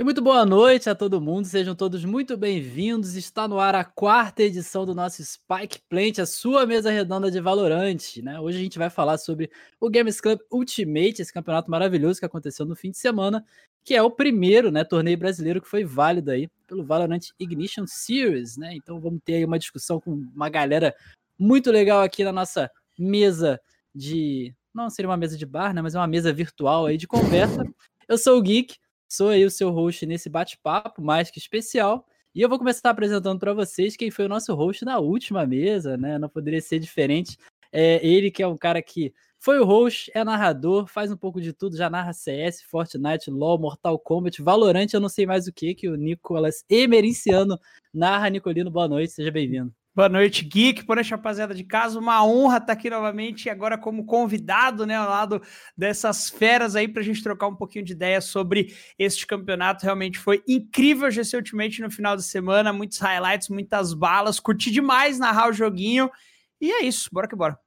E muito boa noite a todo mundo, sejam todos muito bem-vindos. Está no ar a quarta edição do nosso Spike Plant, a sua mesa redonda de Valorante. Né? Hoje a gente vai falar sobre o Games Club Ultimate, esse campeonato maravilhoso que aconteceu no fim de semana, que é o primeiro né, torneio brasileiro que foi válido aí pelo Valorant Ignition Series. Né? Então vamos ter aí uma discussão com uma galera muito legal aqui na nossa mesa de. Não seria uma mesa de bar, né? Mas é uma mesa virtual aí de conversa. Eu sou o Geek. Sou aí o seu host nesse bate-papo mais que especial. E eu vou começar apresentando para vocês quem foi o nosso host na última mesa, né? Não poderia ser diferente. É ele que é um cara que foi o host, é narrador, faz um pouco de tudo, já narra CS, Fortnite, LoL, Mortal Kombat, Valorant, eu não sei mais o que, que o Nicolas Emericiano narra. Nicolino, boa noite, seja bem-vindo. Boa noite, Geek. Boa noite, rapaziada de casa. Uma honra estar aqui novamente, agora como convidado, né, ao lado dessas feras aí, para a gente trocar um pouquinho de ideia sobre este campeonato. Realmente foi incrível GC Ultimate no final de semana, muitos highlights, muitas balas. Curti demais narrar o joguinho. E é isso, bora que bora.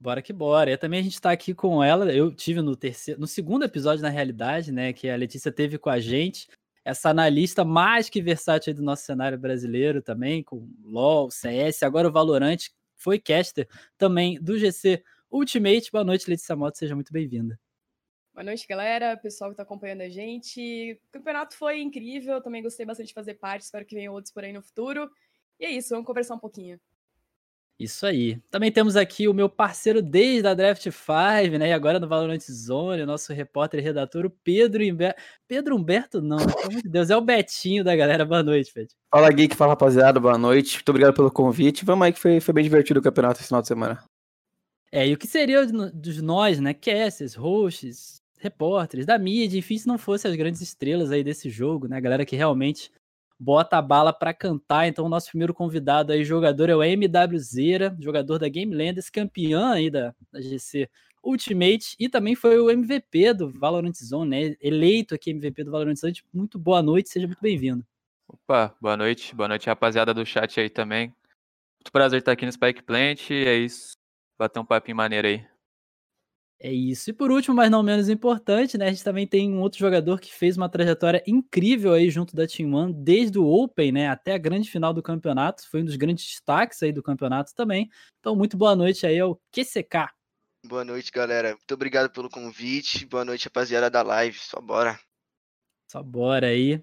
Bora que bora. E também a gente está aqui com ela. Eu tive no terceiro, no segundo episódio, na realidade, né? Que a Letícia teve com a gente essa analista mais que versátil do nosso cenário brasileiro também, com LoL, CS, agora o Valorant, foi caster também do GC Ultimate. Boa noite, Letícia Moto, seja muito bem-vinda. Boa noite, galera, pessoal que está acompanhando a gente. O campeonato foi incrível, também gostei bastante de fazer parte, espero que venham outros por aí no futuro. E é isso, vamos conversar um pouquinho. Isso aí. Também temos aqui o meu parceiro desde a Draft 5, né? E agora no Valorant Zone, o nosso repórter e redator, o Pedro Humberto. Pedro Humberto, não, pelo amor de Deus, é o Betinho da galera. Boa noite, Pedro. Fala, Geek, fala, rapaziada, boa noite. Muito obrigado pelo convite. Vamos aí que foi, foi bem divertido o campeonato esse final de semana. É, e o que seria dos nós, né? Casters, hosts, repórteres, da mídia, enfim, se não fosse as grandes estrelas aí desse jogo, né? A galera que realmente bota a bala para cantar. Então, o nosso primeiro convidado aí, jogador, é o MWZera, jogador da Game Landers, campeão aí da, da GC Ultimate e também foi o MVP do Valorant Zone, né? Eleito aqui MVP do Valorant Zone. Muito boa noite, seja muito bem-vindo. Opa, boa noite, boa noite, rapaziada do chat aí também. Muito prazer estar aqui no Spike Plant. É isso, bater um papinho maneiro aí. É isso. E por último, mas não menos importante, né? A gente também tem um outro jogador que fez uma trajetória incrível aí junto da Team One, desde o Open, né, até a grande final do campeonato. Foi um dos grandes destaques aí do campeonato também. Então, muito boa noite aí ao QCK. Boa noite, galera. Muito obrigado pelo convite. Boa noite, rapaziada da live. Só bora. Só bora aí.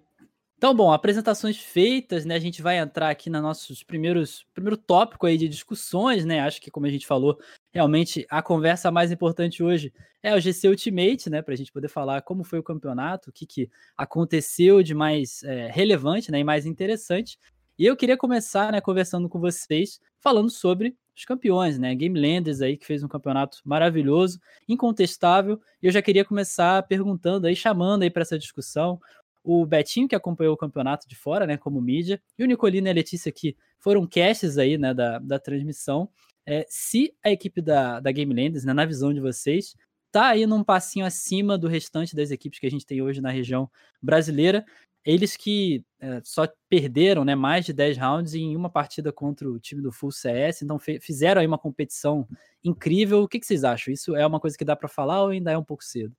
Então, bom, apresentações feitas, né? A gente vai entrar aqui nos nossos primeiros primeiro tópico aí de discussões, né? Acho que como a gente falou, realmente a conversa mais importante hoje é o GC Ultimate, né? Para a gente poder falar como foi o campeonato, o que, que aconteceu de mais é, relevante, né? E mais interessante. E eu queria começar, né? Conversando com vocês, falando sobre os campeões, né? Game Landers aí que fez um campeonato maravilhoso, incontestável. E eu já queria começar perguntando aí, chamando aí para essa discussão o Betinho, que acompanhou o campeonato de fora, né, como mídia, e o Nicolino e a Letícia, que foram casts aí, né, da, da transmissão, é, se a equipe da, da Game Landers, né, na visão de vocês, tá aí num passinho acima do restante das equipes que a gente tem hoje na região brasileira, eles que é, só perderam né, mais de 10 rounds em uma partida contra o time do Full CS, então fizeram aí uma competição incrível. O que, que vocês acham? Isso é uma coisa que dá para falar ou ainda é um pouco cedo?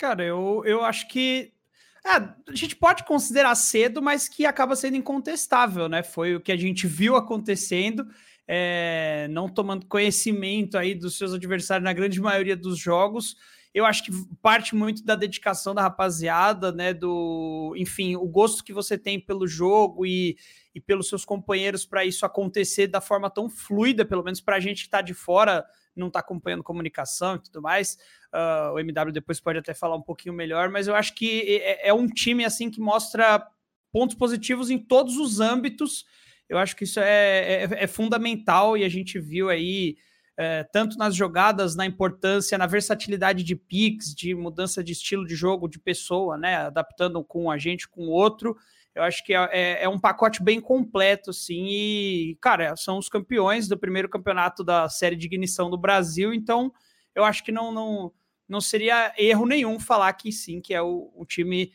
Cara, eu, eu acho que. É, a gente pode considerar cedo, mas que acaba sendo incontestável, né? Foi o que a gente viu acontecendo, é, não tomando conhecimento aí dos seus adversários na grande maioria dos jogos. Eu acho que parte muito da dedicação da rapaziada, né? Do, enfim, o gosto que você tem pelo jogo e, e pelos seus companheiros para isso acontecer da forma tão fluida, pelo menos para a gente que está de fora, não está acompanhando comunicação e tudo mais. Uh, o MW depois pode até falar um pouquinho melhor, mas eu acho que é, é um time assim que mostra pontos positivos em todos os âmbitos. Eu acho que isso é, é, é fundamental e a gente viu aí. É, tanto nas jogadas, na importância, na versatilidade de picks, de mudança de estilo de jogo, de pessoa, né? Adaptando com a gente, com o outro. Eu acho que é, é, é, um pacote bem completo, sim. E, cara, são os campeões do primeiro campeonato da série de ignição do Brasil. Então, eu acho que não, não, não seria erro nenhum falar que sim, que é o, o time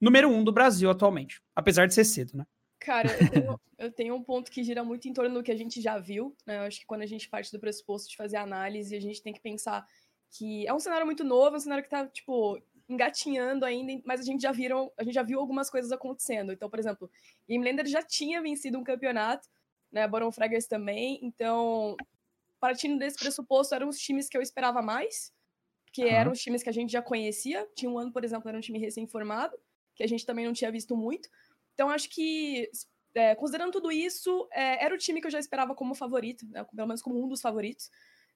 número um do Brasil atualmente. Apesar de ser cedo, né? Cara, eu tenho, eu tenho, um ponto que gira muito em torno do que a gente já viu, né? Eu acho que quando a gente parte do pressuposto de fazer análise, a gente tem que pensar que é um cenário muito novo, é um cenário que tá, tipo, engatinhando ainda, mas a gente já viram, a gente já viu algumas coisas acontecendo. Então, por exemplo, Game Lander já tinha vencido um campeonato, né? Baron Fraggers também. Então, partindo desse pressuposto, eram os times que eu esperava mais, que uhum. eram os times que a gente já conhecia. Tinha um ano, por exemplo, era um time recém-formado, que a gente também não tinha visto muito. Então, acho que, é, considerando tudo isso, é, era o time que eu já esperava como favorito, né? pelo menos como um dos favoritos.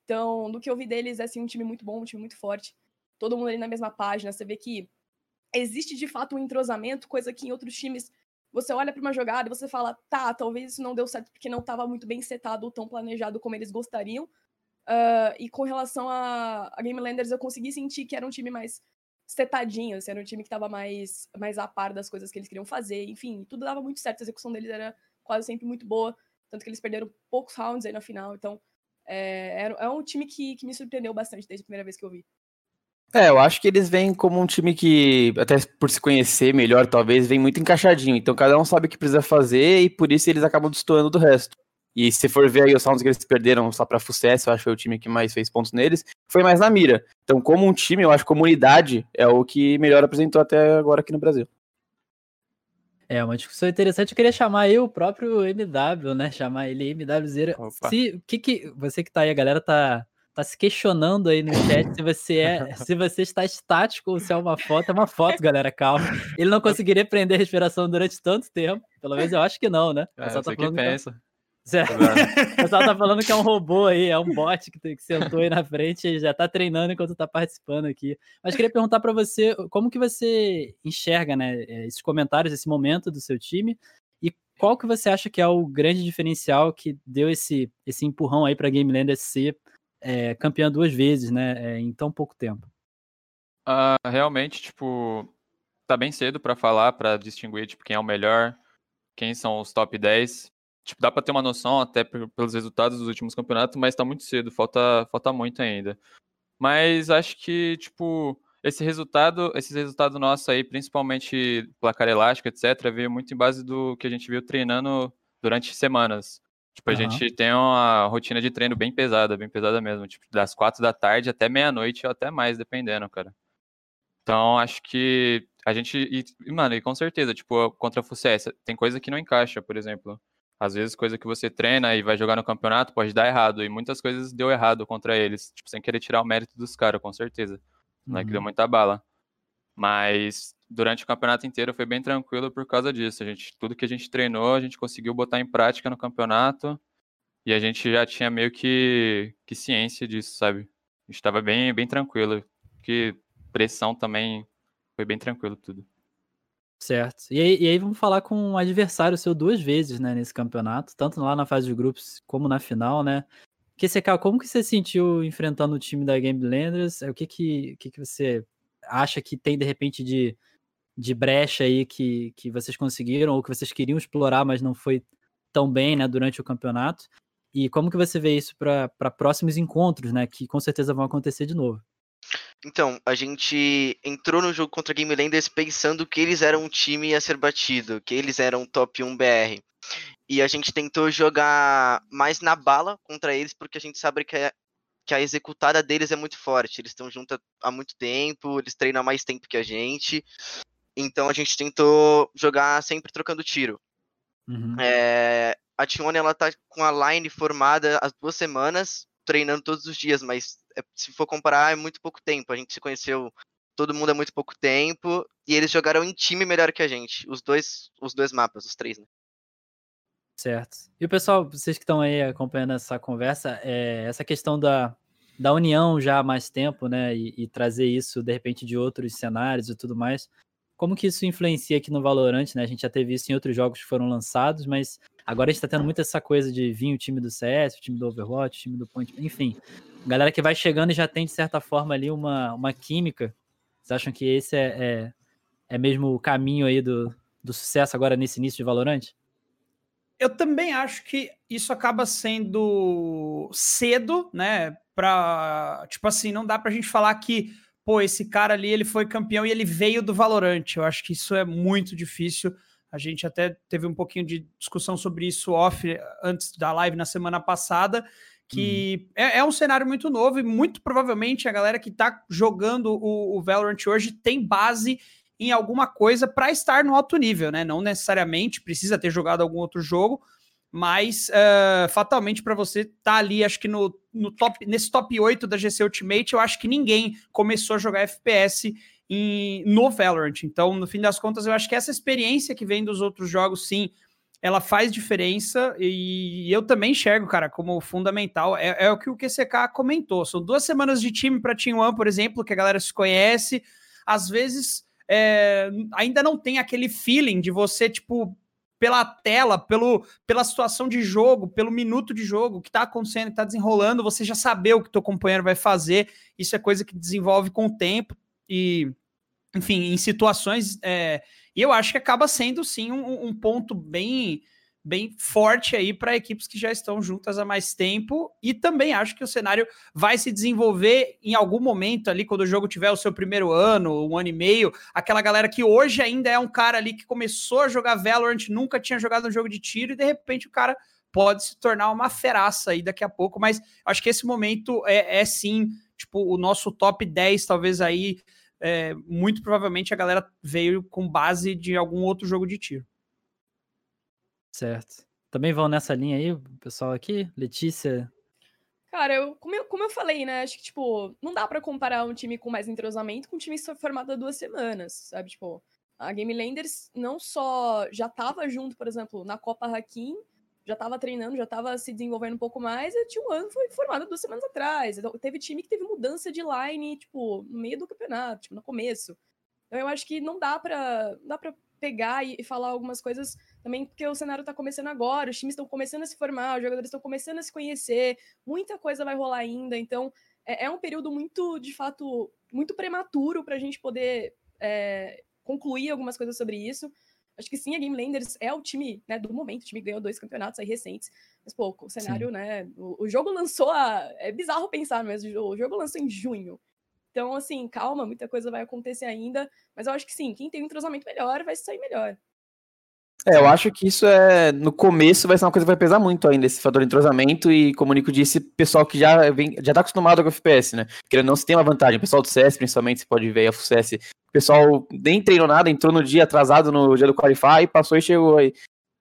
Então, do que eu vi deles, é assim, um time muito bom, um time muito forte todo mundo ali na mesma página. Você vê que existe de fato um entrosamento, coisa que em outros times você olha para uma jogada e você fala, tá, talvez isso não deu certo porque não estava muito bem setado ou tão planejado como eles gostariam. Uh, e com relação a, a Game Landers, eu consegui sentir que era um time mais setadinho, assim, era um time que estava mais, mais a par das coisas que eles queriam fazer. Enfim, tudo dava muito certo, a execução deles era quase sempre muito boa, tanto que eles perderam poucos rounds aí na final. Então, é, é, um time que, que me surpreendeu bastante desde a primeira vez que eu vi. É, eu acho que eles vêm como um time que, até por se conhecer melhor, talvez, vem muito encaixadinho. Então cada um sabe o que precisa fazer e por isso eles acabam destoando do resto. E se for ver aí os sounds que eles perderam só pra Fucess, eu acho que foi o time que mais fez pontos neles, foi mais na mira. Então, como um time, eu acho que comunidade é o que melhor apresentou até agora aqui no Brasil. É, uma discussão interessante. Eu queria chamar aí o próprio MW, né? Chamar ele MWZera. Se, que que, você que tá aí, a galera tá tá se questionando aí no chat se você é, se você está estático ou se é uma foto. É uma foto, galera, calma. Ele não conseguiria prender a respiração durante tanto tempo. Pelo menos eu acho que não, né? É, tá que pensa. Que... O pessoal tá falando que é um robô aí, é um bot que, que sentou aí na frente e já tá treinando enquanto tá participando aqui. Mas queria perguntar para você, como que você enxerga, né, esses comentários, esse momento do seu time e qual que você acha que é o grande diferencial que deu esse, esse empurrão aí para Game Land ser é, campeã duas vezes, né, é, em tão pouco tempo? Uh, realmente, tipo, tá bem cedo para falar, para distinguir tipo, quem é o melhor, quem são os top 10. Tipo, dá para ter uma noção até pelos resultados dos últimos campeonatos, mas tá muito cedo, falta, falta muito ainda. Mas acho que, tipo, esse resultado, esses resultados nossos aí, principalmente placar elástico, etc., veio muito em base do que a gente viu treinando durante semanas. Tipo, a uhum. gente tem uma rotina de treino bem pesada, bem pesada mesmo. Tipo, das quatro da tarde até meia-noite ou até mais, dependendo, cara. Então, acho que a gente. E, mano, e com certeza, tipo, contra a FUCS, tem coisa que não encaixa, por exemplo. Às vezes, coisa que você treina e vai jogar no campeonato pode dar errado. E muitas coisas deu errado contra eles. Tipo, sem querer tirar o mérito dos caras, com certeza. Não é que deu uhum. muita bala. Mas durante o campeonato inteiro foi bem tranquilo por causa disso. A gente, tudo que a gente treinou, a gente conseguiu botar em prática no campeonato e a gente já tinha meio que, que ciência disso, sabe? Estava bem, bem tranquilo. Que pressão também foi bem tranquilo tudo. Certo. E aí, e aí, vamos falar com um adversário seu duas vezes, né, nesse campeonato, tanto lá na fase de grupos como na final, né? Que você, como que você sentiu enfrentando o time da Game Landers? O que que, que que você acha que tem de repente de de brecha aí que, que vocês conseguiram ou que vocês queriam explorar, mas não foi tão bem né, durante o campeonato? E como que você vê isso para próximos encontros, né? Que com certeza vão acontecer de novo. Então, a gente entrou no jogo contra a Game Landers pensando que eles eram um time a ser batido, que eles eram top 1 BR. E a gente tentou jogar mais na bala contra eles, porque a gente sabe que a, que a executada deles é muito forte. Eles estão juntos há muito tempo, eles treinam há mais tempo que a gente. Então a gente tentou jogar sempre trocando tiro. Uhum. É, a Tione ela tá com a line formada há duas semanas, treinando todos os dias, mas é, se for comparar, é muito pouco tempo. A gente se conheceu todo mundo há muito pouco tempo e eles jogaram em time melhor que a gente. Os dois, os dois mapas, os três, né? Certo. E o pessoal, vocês que estão aí acompanhando essa conversa, é, essa questão da, da união já há mais tempo, né? E, e, trazer isso de repente de outros cenários e tudo mais como que isso influencia aqui no Valorant, né? A gente já teve isso em outros jogos que foram lançados, mas agora a gente tá tendo muito essa coisa de vir o time do CS, o time do Overwatch, o time do Point, enfim. Galera que vai chegando e já tem, de certa forma, ali uma, uma química. Vocês acham que esse é, é, é mesmo o caminho aí do, do sucesso agora nesse início de Valorant? Eu também acho que isso acaba sendo cedo, né? Pra, tipo assim, não dá pra gente falar que pô, esse cara ali, ele foi campeão e ele veio do Valorant. Eu acho que isso é muito difícil. A gente até teve um pouquinho de discussão sobre isso off antes da live na semana passada, que é, é um cenário muito novo e muito provavelmente a galera que tá jogando o, o Valorant hoje tem base em alguma coisa para estar no alto nível, né? Não necessariamente precisa ter jogado algum outro jogo, mas uh, fatalmente para você estar tá ali, acho que no, no top, nesse top 8 da GC Ultimate, eu acho que ninguém começou a jogar FPS em, no Valorant. Então, no fim das contas, eu acho que essa experiência que vem dos outros jogos, sim, ela faz diferença e eu também enxergo, cara, como fundamental. É, é o que o QCK comentou. São duas semanas de time para Team One, por exemplo, que a galera se conhece. Às vezes é, ainda não tem aquele feeling de você, tipo, pela tela, pelo, pela situação de jogo, pelo minuto de jogo, que tá acontecendo, que tá desenrolando, você já saber o que teu companheiro vai fazer. Isso é coisa que desenvolve com o tempo e, enfim, em situações. É, e eu acho que acaba sendo, sim, um, um ponto bem bem forte aí para equipes que já estão juntas há mais tempo e também acho que o cenário vai se desenvolver em algum momento ali quando o jogo tiver o seu primeiro ano, um ano e meio, aquela galera que hoje ainda é um cara ali que começou a jogar Valorant, nunca tinha jogado um jogo de tiro e de repente o cara pode se tornar uma feraça aí daqui a pouco, mas acho que esse momento é, é sim, tipo, o nosso top 10 talvez aí é, muito provavelmente a galera veio com base de algum outro jogo de tiro. Certo. Também vão nessa linha aí, pessoal aqui? Letícia? Cara, eu, como, eu, como eu falei, né? Acho que, tipo, não dá para comparar um time com mais entrosamento com um time formado há duas semanas, sabe? Tipo, a Game Landers não só já tava junto, por exemplo, na Copa Hakim, já tava treinando, já tava se desenvolvendo um pouco mais, e um ano foi formado duas semanas atrás. Então, teve time que teve mudança de line, tipo, no meio do campeonato, tipo, no começo. Então eu acho que não dá pra, não dá pra pegar e, e falar algumas coisas também, porque o cenário tá começando agora, os times estão começando a se formar, os jogadores estão começando a se conhecer, muita coisa vai rolar ainda, então é, é um período muito, de fato, muito prematuro pra gente poder é, concluir algumas coisas sobre isso. Acho que sim, a Game Landers é o time né, do momento. O time ganhou dois campeonatos aí recentes. Mas, pô, o cenário, sim. né? O, o, jogo lançou a. É bizarro pensar mesmo. O jogo lançou em junho. Então, assim, calma, muita coisa vai acontecer ainda. Mas eu acho que sim, quem tem um entrosamento melhor vai sair melhor. É, eu acho que isso é. No começo vai ser uma coisa que vai pesar muito ainda, esse fator de entrosamento, e como o Nico disse, pessoal que já vem, já tá acostumado com o FPS, né? Querendo não, se tem uma vantagem. O pessoal do CS, principalmente, você pode ver a CS. O pessoal nem treinou nada, entrou no dia atrasado no dia do Qualify, passou e chegou aí.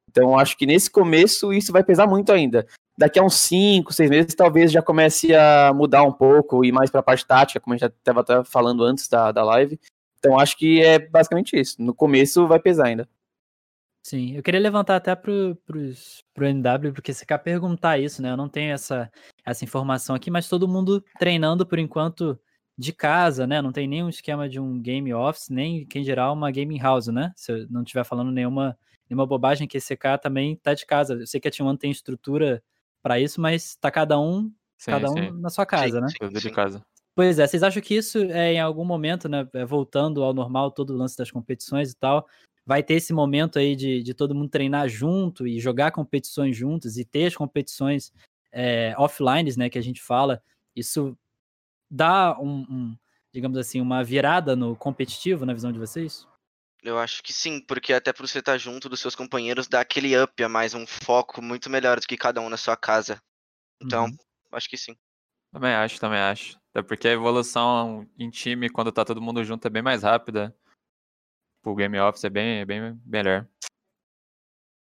Então, acho que nesse começo isso vai pesar muito ainda. Daqui a uns 5, 6 meses, talvez já comece a mudar um pouco e mais para a parte tática, como a gente já estava falando antes da, da live. Então, acho que é basicamente isso. No começo vai pesar ainda. Sim, eu queria levantar até pro, pros, pro NW, porque você quer perguntar isso, né? Eu não tenho essa, essa informação aqui, mas todo mundo treinando por enquanto de casa, né? Não tem nenhum esquema de um game office, nem, em geral, uma gaming house, né? Se eu não estiver falando nenhuma, nenhuma bobagem, que esse cara também tá de casa. Eu sei que a T1 tem estrutura para isso, mas tá cada um, sim, cada um na sua casa, sim, né? Sim, de casa. Pois é, vocês acham que isso é em algum momento, né? É, voltando ao normal, todo o lance das competições e tal, vai ter esse momento aí de, de todo mundo treinar junto e jogar competições juntos e ter as competições é, offline, né, que a gente fala, isso dá um, um, digamos assim, uma virada no competitivo na visão de vocês? Eu acho que sim, porque até por você estar junto dos seus companheiros dá aquele up a mais, um foco muito melhor do que cada um na sua casa. Então, uhum. acho que sim. Também acho, também acho. Até porque a evolução em time, quando tá todo mundo junto, é bem mais rápida pro Game Office é bem, é bem melhor.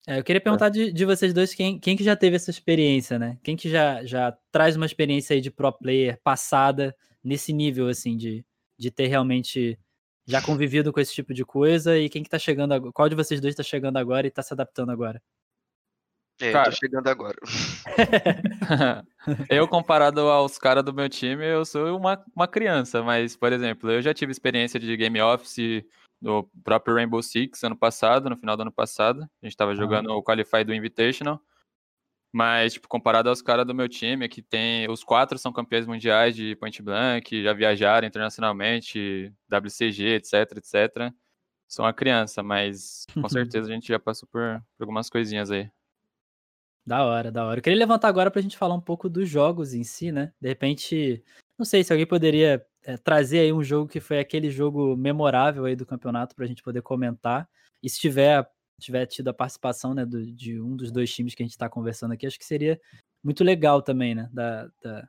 É, eu queria perguntar de, de vocês dois quem, quem que já teve essa experiência, né? Quem que já, já traz uma experiência aí de pro player passada nesse nível, assim, de, de ter realmente já convivido com esse tipo de coisa e quem que tá chegando agora? Qual de vocês dois tá chegando agora e tá se adaptando agora? É, Cara, tô chegando agora. eu, comparado aos caras do meu time, eu sou uma, uma criança, mas, por exemplo, eu já tive experiência de game office do próprio Rainbow Six ano passado, no final do ano passado. A gente tava jogando o Qualify do Invitational. Mas, tipo, comparado aos caras do meu time, que tem. Os quatro são campeões mundiais de point blank, já viajaram internacionalmente, WCG, etc, etc. Sou uma criança, mas com certeza a gente já passou por, por algumas coisinhas aí. Da hora, da hora. Eu queria levantar agora pra gente falar um pouco dos jogos em si, né? De repente, não sei se alguém poderia é, trazer aí um jogo que foi aquele jogo memorável aí do campeonato para a gente poder comentar. E se tiver, tiver tido a participação né, do, de um dos dois times que a gente está conversando aqui, acho que seria muito legal também, né? Da, da,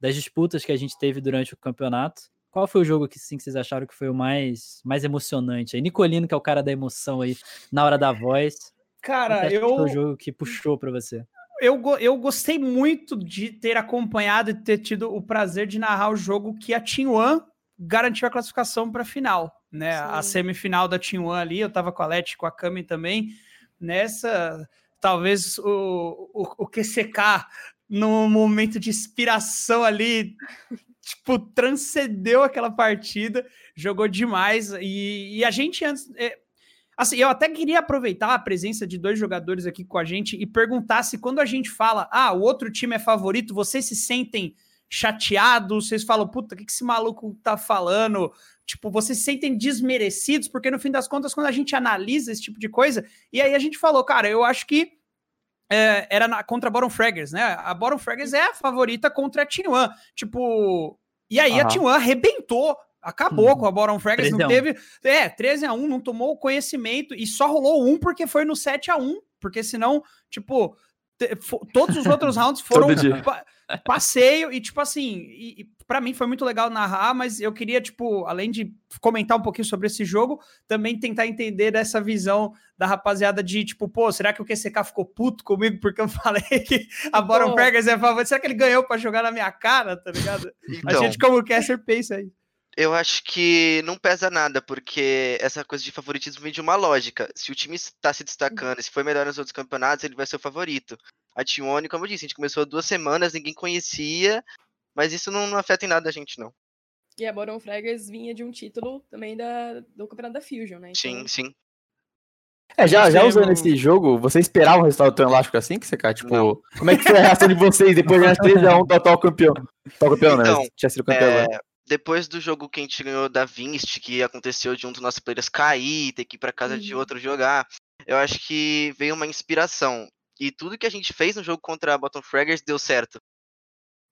das disputas que a gente teve durante o campeonato. Qual foi o jogo que, sim, que vocês acharam que foi o mais, mais emocionante? Aí, Nicolino, que é o cara da emoção aí, na hora da voz. Cara, eu. Foi o jogo que puxou para você. Eu, eu gostei muito de ter acompanhado e ter tido o prazer de narrar o jogo que a Team One garantiu a classificação para a final, né? Sim. A semifinal da Team One ali, eu tava com a Leti, com a Cami também. Nessa, talvez o, o, o QCK, no momento de inspiração ali, tipo, transcendeu aquela partida, jogou demais. E, e a gente antes. É, assim, eu até queria aproveitar a presença de dois jogadores aqui com a gente e perguntar se quando a gente fala, ah, o outro time é favorito, vocês se sentem chateados, vocês falam, puta, o que, que esse maluco tá falando? Tipo, vocês se sentem desmerecidos, porque no fim das contas, quando a gente analisa esse tipo de coisa, e aí a gente falou, cara, eu acho que é, era na, contra a Bottom Fraggers, né? A Bottom Fraggers é a favorita contra a One. Tipo, e aí uhum. a One arrebentou acabou uhum. com a Bottom Fraggers, não teve. É, 13 a 1 não tomou conhecimento e só rolou um porque foi no 7 a 1 porque senão, tipo, todos os outros rounds foram passeio e tipo assim, e, e para mim foi muito legal narrar, mas eu queria tipo, além de comentar um pouquinho sobre esse jogo, também tentar entender dessa visão da rapaziada de tipo, pô, será que o QCK ficou puto comigo porque eu falei que a Bottom Fraggers é favorita? Será que ele ganhou para jogar na minha cara, tá ligado? Então, a gente como caster pensa aí. Eu acho que não pesa nada, porque essa coisa de favoritismo vem de uma lógica. Se o time está se destacando, se foi melhor nos outros campeonatos, ele vai ser o favorito. A Tione, como eu disse, a gente começou duas semanas, ninguém conhecia, mas isso não, não afeta em nada a gente, não. E a Boron Fraggers vinha de um título também da, do campeonato da Fusion, né? Então... Sim, sim. É, já, já usando esse jogo, você esperava um resultado tão elástico assim que você, cara? Tipo, não. como é que foi a reação de vocês depois de 3x1 total campeão? Total campeão, então, né? Tinha sido campeão é, depois do jogo que a gente ganhou da Vinst, que aconteceu de um dos nossos players cair, ter que ir para casa uhum. de outro jogar, eu acho que veio uma inspiração. E tudo que a gente fez no jogo contra a Bottom Fraggers deu certo.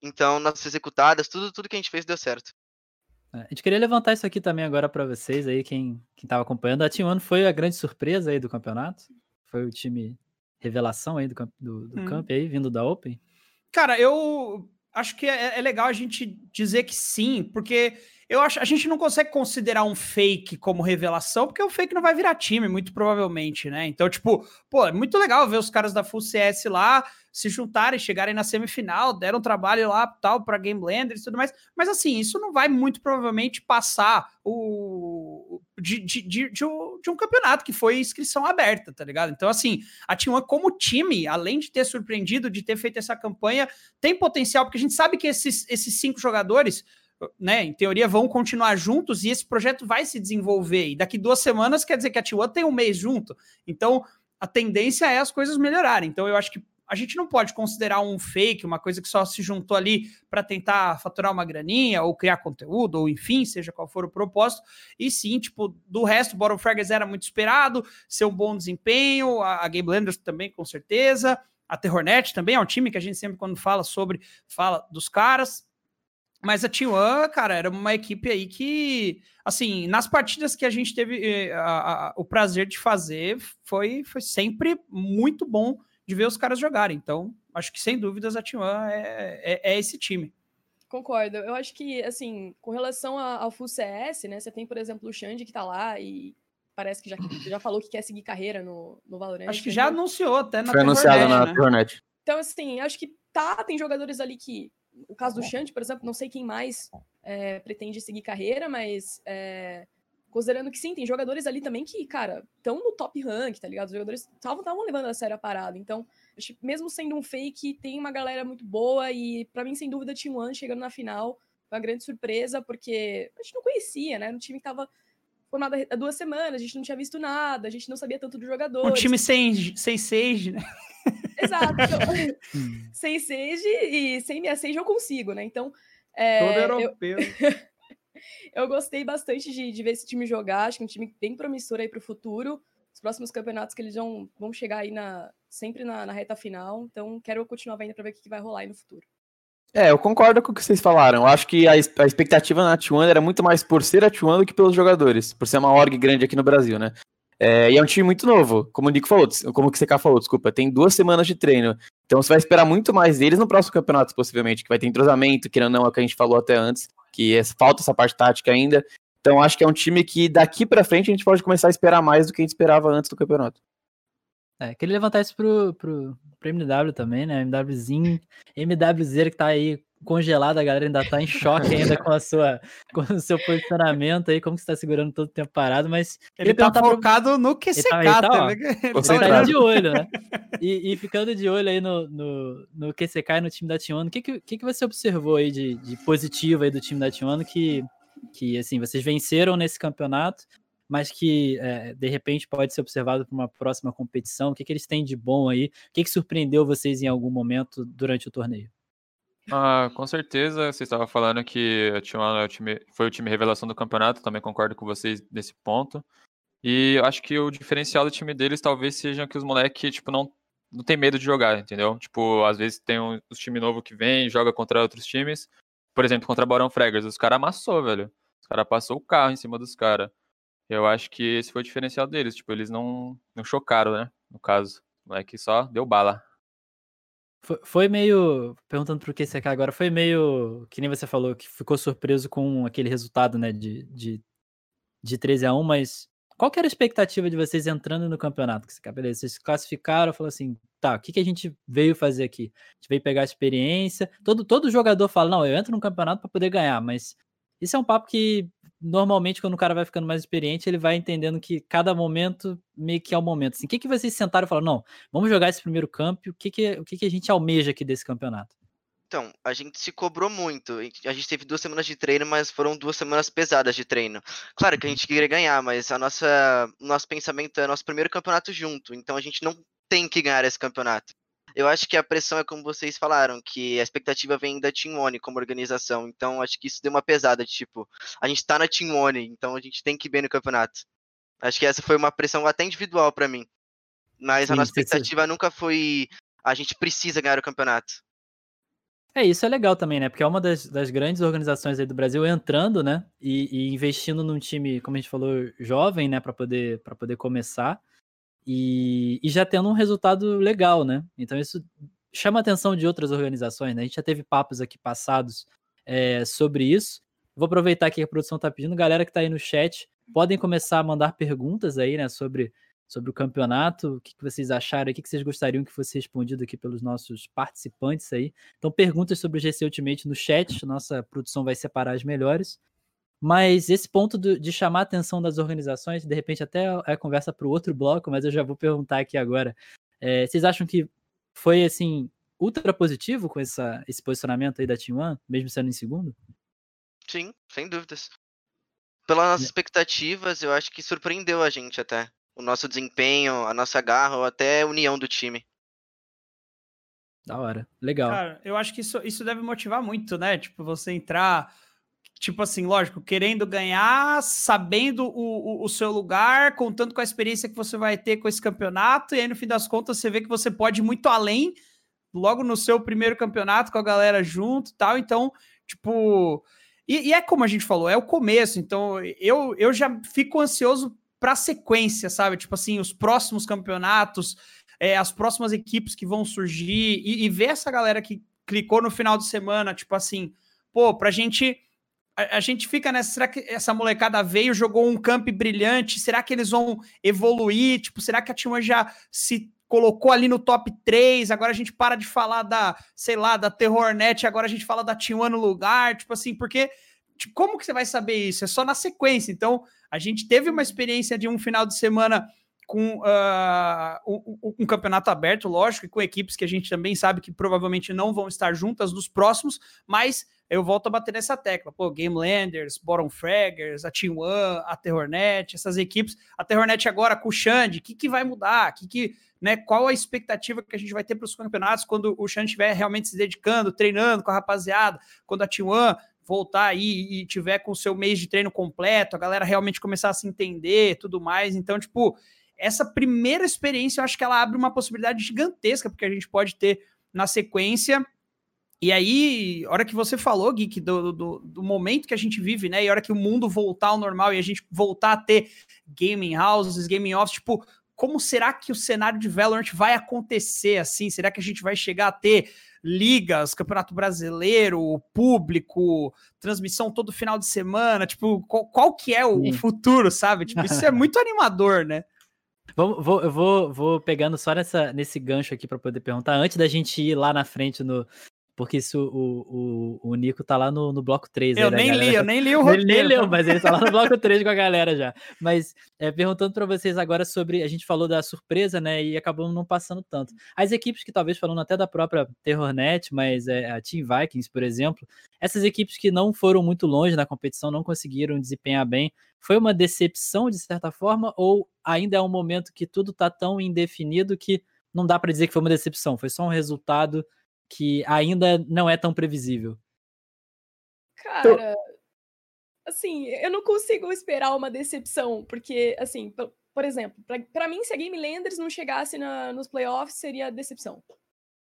Então, nossas executadas, tudo, tudo que a gente fez deu certo. É, a gente queria levantar isso aqui também agora para vocês aí, quem estava acompanhando. A Team One foi a grande surpresa aí do campeonato. Foi o time revelação aí do, do, do hum. camp aí, vindo da Open. Cara, eu acho que é, é, legal a gente dizer que sim, porque eu acho a gente não consegue considerar um fake como revelação, porque o fake não vai virar time, muito provavelmente, né? Então, tipo, pô, é muito legal ver os caras da Full CS lá se juntarem, chegarem na semifinal, deram trabalho lá tal para Game Blender e tudo mais. Mas assim, isso não vai muito provavelmente passar o de, de, de, de, um, de um campeonato que foi inscrição aberta, tá ligado? Então, assim, a T1 como time, além de ter surpreendido, de ter feito essa campanha, tem potencial, porque a gente sabe que esses, esses cinco jogadores né, em teoria, vão continuar juntos e esse projeto vai se desenvolver. E daqui duas semanas quer dizer que a T1 tem um mês junto. Então, a tendência é as coisas melhorarem. Então, eu acho que a gente não pode considerar um fake, uma coisa que só se juntou ali para tentar faturar uma graninha ou criar conteúdo, ou enfim, seja qual for o propósito. E sim, tipo, do resto, o Bottom Fraggers era muito esperado, ser um bom desempenho, a, a Game Blenders também, com certeza. A Terrornet também é um time que a gente sempre, quando fala sobre, fala dos caras. Mas a T1, cara, era uma equipe aí que, assim, nas partidas que a gente teve eh, a, a, o prazer de fazer, foi, foi sempre muito bom de ver os caras jogarem. Então, acho que sem dúvidas a T1 é, é, é, esse time. Concordo. Eu acho que, assim, com relação ao Full CS, né? Você tem, por exemplo, o Xande que tá lá e parece que já, já falou que quer seguir carreira no, no Valorant. Acho que já anunciou até na Foi anunciado na né? Então, assim, acho que tá, tem jogadores ali que. O caso do Xande, por exemplo, não sei quem mais é, pretende seguir carreira, mas é, Considerando que sim, tem jogadores ali também que, cara, estão no top rank, tá ligado? Os jogadores estavam levando a sério a parada. Então, mesmo sendo um fake, tem uma galera muito boa e, para mim, sem dúvida, Team One chegando na final foi uma grande surpresa, porque a gente não conhecia, né? No time que tava formado há duas semanas, a gente não tinha visto nada, a gente não sabia tanto do jogador. Um time sem, sem Sage, né? Exato. Então, sem Sage e sem minha Sage eu consigo, né? Então. É, Todo europeu. Eu... eu gostei bastante de, de ver esse time jogar, acho que é um time bem promissor aí para o futuro. Os próximos campeonatos que eles vão, vão chegar aí na, sempre na, na reta final, então quero continuar vendo para ver o que, que vai rolar aí no futuro. É, eu concordo com o que vocês falaram. Eu acho que a, a expectativa na T1 era muito mais por ser a T1 do que pelos jogadores, por ser uma org grande aqui no Brasil, né? É, e é um time muito novo, como o Nico falou, como o CK falou, desculpa, tem duas semanas de treino. Então você vai esperar muito mais deles no próximo campeonato, possivelmente, que vai ter entrosamento, que não é o que a gente falou até antes, que é, falta essa parte tática ainda. Então acho que é um time que daqui para frente a gente pode começar a esperar mais do que a gente esperava antes do campeonato. É, queria levantar isso pro, pro, pro MW também, né? MWzinho, MWZ que tá aí congelado, a galera ainda tá em choque ainda com a sua com o seu posicionamento aí, como que você tá segurando todo o tempo parado, mas ele tá focado pro... no QCK, ele tá, ele tá, ele tá de olho, né? E, e, ficando de olho aí no, no, no QCK e no time da T1, o que, que, que você observou aí de, de positivo aí do time da T1 que, que, assim, vocês venceram nesse campeonato, mas que é, de repente pode ser observado para uma próxima competição? O que, que eles têm de bom aí? O que, que surpreendeu vocês em algum momento durante o torneio? Ah, com certeza, você estava falando que time, foi o time revelação do campeonato, também concordo com vocês nesse ponto. E acho que o diferencial do time deles talvez seja que os moleques, tipo, não, não tem medo de jogar, entendeu? Tipo, às vezes tem um, os time novo que vem, joga contra outros times. Por exemplo, contra Barão Fraggers, os caras amassou, velho. Os caras passou o carro em cima dos caras. Eu acho que esse foi o diferencial deles, tipo, eles não, não chocaram, né? No caso, o moleque só deu bala. Foi, foi meio. Perguntando pro QCK agora, foi meio. Que nem você falou, que ficou surpreso com aquele resultado, né? De, de, de 13 a 1 mas qual que era a expectativa de vocês entrando no campeonato? Que beleza, vocês classificaram, falou assim, tá, o que, que a gente veio fazer aqui? A gente veio pegar a experiência. Todo, todo jogador fala, não, eu entro no campeonato para poder ganhar, mas isso é um papo que normalmente quando o cara vai ficando mais experiente, ele vai entendendo que cada momento meio que é o momento. Assim, o que, que vocês sentaram e falaram, não, vamos jogar esse primeiro campo, o que, que, o que, que a gente almeja aqui desse campeonato? Então, a gente se cobrou muito. A gente teve duas semanas de treino, mas foram duas semanas pesadas de treino. Claro que a gente queria ganhar, mas a nossa nosso pensamento é nosso primeiro campeonato junto. Então a gente não tem que ganhar esse campeonato. Eu acho que a pressão é como vocês falaram, que a expectativa vem da Team One como organização. Então acho que isso deu uma pesada, de tipo, a gente tá na Team One, então a gente tem que ir bem no campeonato. Acho que essa foi uma pressão até individual para mim. Mas Sim, a nossa expectativa nunca foi a gente precisa ganhar o campeonato. É, isso é legal também, né? Porque é uma das, das grandes organizações aí do Brasil entrando, né? E, e investindo num time, como a gente falou, jovem, né? Para poder, poder começar e, e já tendo um resultado legal, né? Então isso chama a atenção de outras organizações, né? A gente já teve papos aqui passados é, sobre isso. Vou aproveitar que a produção está pedindo, galera que está aí no chat, podem começar a mandar perguntas aí, né, sobre, sobre o campeonato, o que, que vocês acharam, o que, que vocês gostariam que fosse respondido aqui pelos nossos participantes aí. Então, perguntas sobre o GC Ultimate no chat, nossa produção vai separar as melhores. Mas esse ponto do, de chamar a atenção das organizações, de repente até é conversa para o outro bloco, mas eu já vou perguntar aqui agora. É, vocês acham que foi assim ultra positivo com essa, esse posicionamento aí da Team One, mesmo sendo em segundo? Sim, sem dúvidas. Pelas nossas expectativas, eu acho que surpreendeu a gente até. O nosso desempenho, a nossa garra, ou até a união do time. Da hora. Legal. Cara, eu acho que isso, isso deve motivar muito, né? Tipo, você entrar tipo assim, lógico, querendo ganhar, sabendo o, o, o, seu lugar, contando com a experiência que você vai ter com esse campeonato, e aí no fim das contas você vê que você pode ir muito além, logo no seu primeiro campeonato com a galera junto e tal, então, tipo. E, e, é como a gente falou, é o começo, então eu, eu já fico ansioso para sequência, sabe? Tipo assim, os próximos campeonatos, é, as próximas equipes que vão surgir, e, e ver essa galera que clicou no final de semana, tipo assim, pô, pra gente a, gente fica nessa. Será que essa molecada veio, jogou um camp brilhante? Será que eles vão evoluir? Tipo, será que a T1 já se colocou ali no top 3? Agora a gente para de falar da, sei lá, da Terrornet, agora a gente fala da T1 no lugar, tipo assim, porque. Tipo, como que você vai saber isso? É só na sequência. Então, a gente teve uma experiência de um final de semana com uh, um, um, campeonato aberto, lógico, e com equipes que a gente também sabe que provavelmente não vão estar juntas nos próximos, mas eu volto a bater nessa tecla. Pô, Game Landers, Bottom Fraggers, a Team One, a Terrornet, essas equipes. A Terrornet agora com o Xande, o que, que vai mudar? Que que, né, qual a expectativa que a gente vai ter para os campeonatos quando o Xande estiver realmente se dedicando, treinando com a rapaziada, quando a Team One voltar aí e tiver com o seu mês de treino completo, a galera realmente começar a se entender tudo mais. Então, tipo, essa primeira experiência eu acho que ela abre uma possibilidade gigantesca, porque a gente pode ter na sequência e aí, a hora que você falou, Geek, do, do, do, momento que a gente vive, né? E a hora que o mundo voltar ao normal e a gente voltar a ter gaming houses, gaming office, tipo, como será que o cenário de Valorant vai acontecer assim? Será que a gente vai chegar a ter ligas, Campeonato Brasileiro, público, transmissão todo final de semana? Tipo, qual, qual que é o Sim. futuro, sabe? Tipo, isso é muito animador, né? Vamos, vou, eu vou, vou pegando só nessa, nesse gancho aqui para poder perguntar, antes da gente ir lá na frente no. Porque isso, o, o, o Nico tá lá no, no bloco 3. Eu nem galera? li, eu nem li o Ele roteiro. nem leu, mas ele tá lá no bloco 3 com a galera já. Mas é, perguntando para vocês agora sobre. A gente falou da surpresa, né? E acabou não passando tanto. As equipes que talvez falando até da própria Terrornet, mas é, a Team Vikings, por exemplo, essas equipes que não foram muito longe na competição, não conseguiram desempenhar bem, foi uma decepção de certa forma? Ou ainda é um momento que tudo tá tão indefinido que não dá para dizer que foi uma decepção? Foi só um resultado que ainda não é tão previsível. Cara, assim, eu não consigo esperar uma decepção, porque, assim, p- por exemplo, pra, pra mim, se a Game Landers não chegasse na- nos playoffs, seria decepção.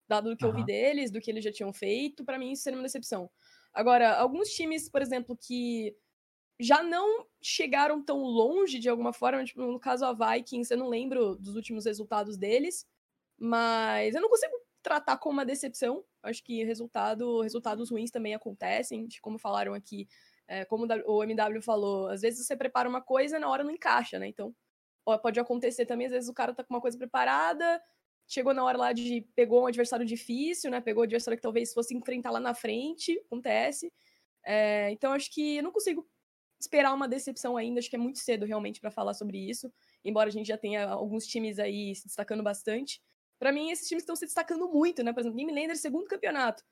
Dado o que eu vi deles, do que eles já tinham feito, pra mim isso seria uma decepção. Agora, alguns times, por exemplo, que já não chegaram tão longe de alguma forma, tipo, no caso a Vikings, eu não lembro dos últimos resultados deles, mas eu não consigo tratar como uma decepção. Acho que resultado, resultados ruins também acontecem, como falaram aqui, é, como o MW falou, às vezes você prepara uma coisa na hora não encaixa, né? Então, pode acontecer também, às vezes o cara tá com uma coisa preparada, chegou na hora lá de pegou um adversário difícil, né? Pegou um adversário que talvez fosse enfrentar lá na frente, acontece. É, então, acho que eu não consigo esperar uma decepção ainda, acho que é muito cedo realmente para falar sobre isso, embora a gente já tenha alguns times aí se destacando bastante. Para mim, esses times estão se destacando muito, né? Por exemplo, Game Landers, segundo campeonato.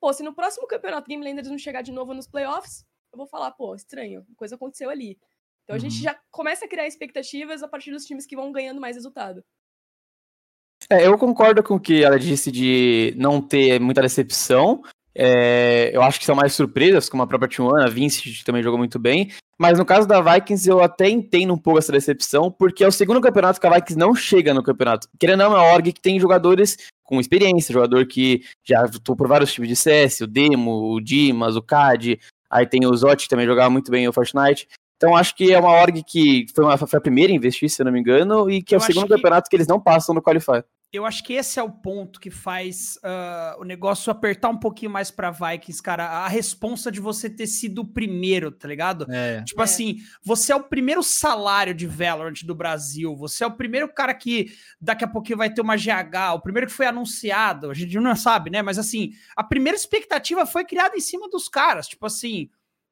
Pô, se no próximo campeonato Game Landers não chegar de novo nos playoffs, eu vou falar, pô, estranho, coisa aconteceu ali. Então a gente Uhum. já começa a criar expectativas a partir dos times que vão ganhando mais resultado. É, eu concordo com o que ela disse de não ter muita decepção. É, eu acho que são mais surpresas, como a própria T1, a Vince que também jogou muito bem. Mas no caso da Vikings, eu até entendo um pouco essa decepção, porque é o segundo campeonato que a Vikings não chega no campeonato. Querendo ou não, é uma org que tem jogadores com experiência, jogador que já atuou por vários tipos de CS, o Demo, o Dimas, o CAD, aí tem o Zot, que também jogava muito bem o Fortnite. Então acho que é uma org que foi, uma, foi a primeira a investir, se eu não me engano, e que é Eu o acho segundo que- campeonato que eles não passam no Qualify. Eu acho que esse é o ponto que faz ah, o negócio apertar um pouquinho mais pra Vikings, cara. A responsa de você ter sido o primeiro, tá ligado? É. Tipo É. assim, você é o primeiro salário de Valorant do Brasil, você é o primeiro cara que daqui a pouquinho vai ter uma GH, o primeiro que foi anunciado, a gente não sabe, né? Mas assim, a primeira expectativa foi criada em cima dos caras, tipo assim,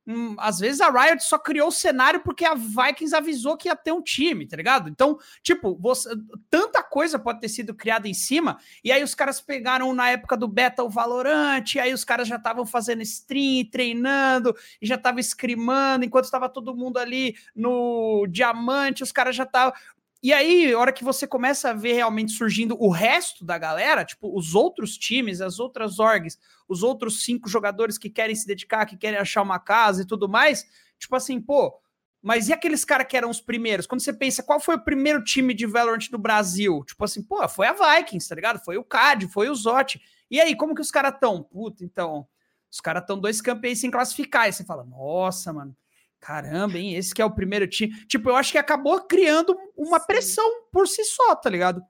hum, às vezes a Riot só criou o cenário porque a Vikings avisou que ia ter um time, tá ligado? Então, tipo, você- tanta coisa pode ter sido criada em cima, e aí os caras pegaram na época do beta o Valorant, e aí os caras já estavam fazendo stream, treinando, e já tava scrimando, enquanto estava todo mundo ali no diamante, os caras já estavam. E aí, a hora que você começa a ver realmente surgindo o resto da galera, tipo, os outros times, as outras orgs, os outros cinco jogadores que querem se dedicar, que querem achar uma casa e tudo mais, tipo assim, pô, mas e aqueles caras que eram os primeiros? Quando você pensa, qual foi o primeiro time de Valorant do Brasil? Tipo assim, pô, foi a Vikings, tá ligado? Foi o CAD, foi o Zot. E aí, como que os caras estão? Puta, então, os caras estão dois campeões sem classificar. E você fala, nossa, mano, caramba, hein? Esse que é o primeiro time. Tipo, eu acho que acabou criando uma Sim. pressão por si só, tá ligado?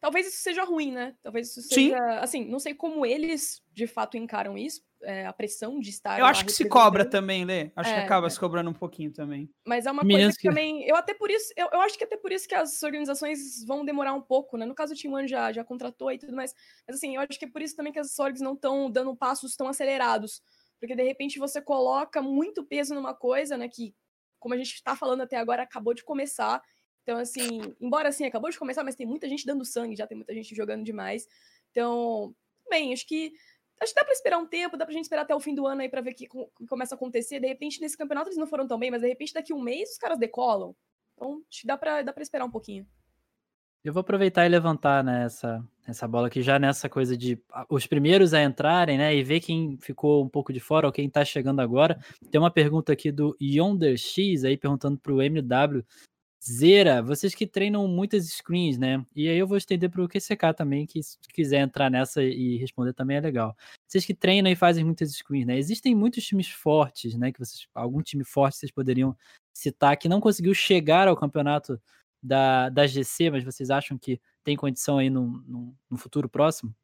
Talvez isso seja ruim, né? Talvez isso Sim. seja. Assim, não sei como eles de fato encaram isso, é, a pressão de estar. Eu acho que se cobra também, Lê. Acho que É, acaba é. se cobrando um pouquinho também. Mas é uma Meninas coisa que, que- também. Eu até por isso. Eu, eu acho que até por isso que as organizações vão demorar um pouco, né? No caso, o Team One já, já contratou e tudo mais. Mas assim, eu acho que é por isso também que as orgs não estão dando passos tão acelerados. Porque de repente você coloca muito peso numa coisa, né? Que, como a gente tá falando até agora, acabou de começar. Então, assim, embora assim, acabou de começar, mas tem muita gente dando sangue, já tem muita gente jogando demais. Então, bem, acho que. Acho que dá pra esperar um tempo, dá pra gente esperar até o fim do ano aí pra ver o que, co- que começa a acontecer. De repente, nesse campeonato eles não foram tão bem, mas de repente daqui um mês os caras decolam. Então, acho que dá pra, dá pra esperar um pouquinho. Eu vou aproveitar e levantar né, essa, essa bola aqui já nessa coisa de os primeiros a entrarem, né? E ver quem ficou um pouco de fora ou quem tá chegando agora. Tem uma pergunta aqui do Yonder X aí perguntando pro MW. Zera, vocês que treinam muitas screens, né? E aí eu vou estender pro QCK também, que se quiser entrar nessa e responder também é legal. Vocês que treinam e fazem muitas screens, né? Existem muitos times fortes, né? Que vocês, algum time forte vocês poderiam citar que não conseguiu chegar ao campeonato da, da GC, mas vocês acham que tem condição aí no, no, no futuro próximo?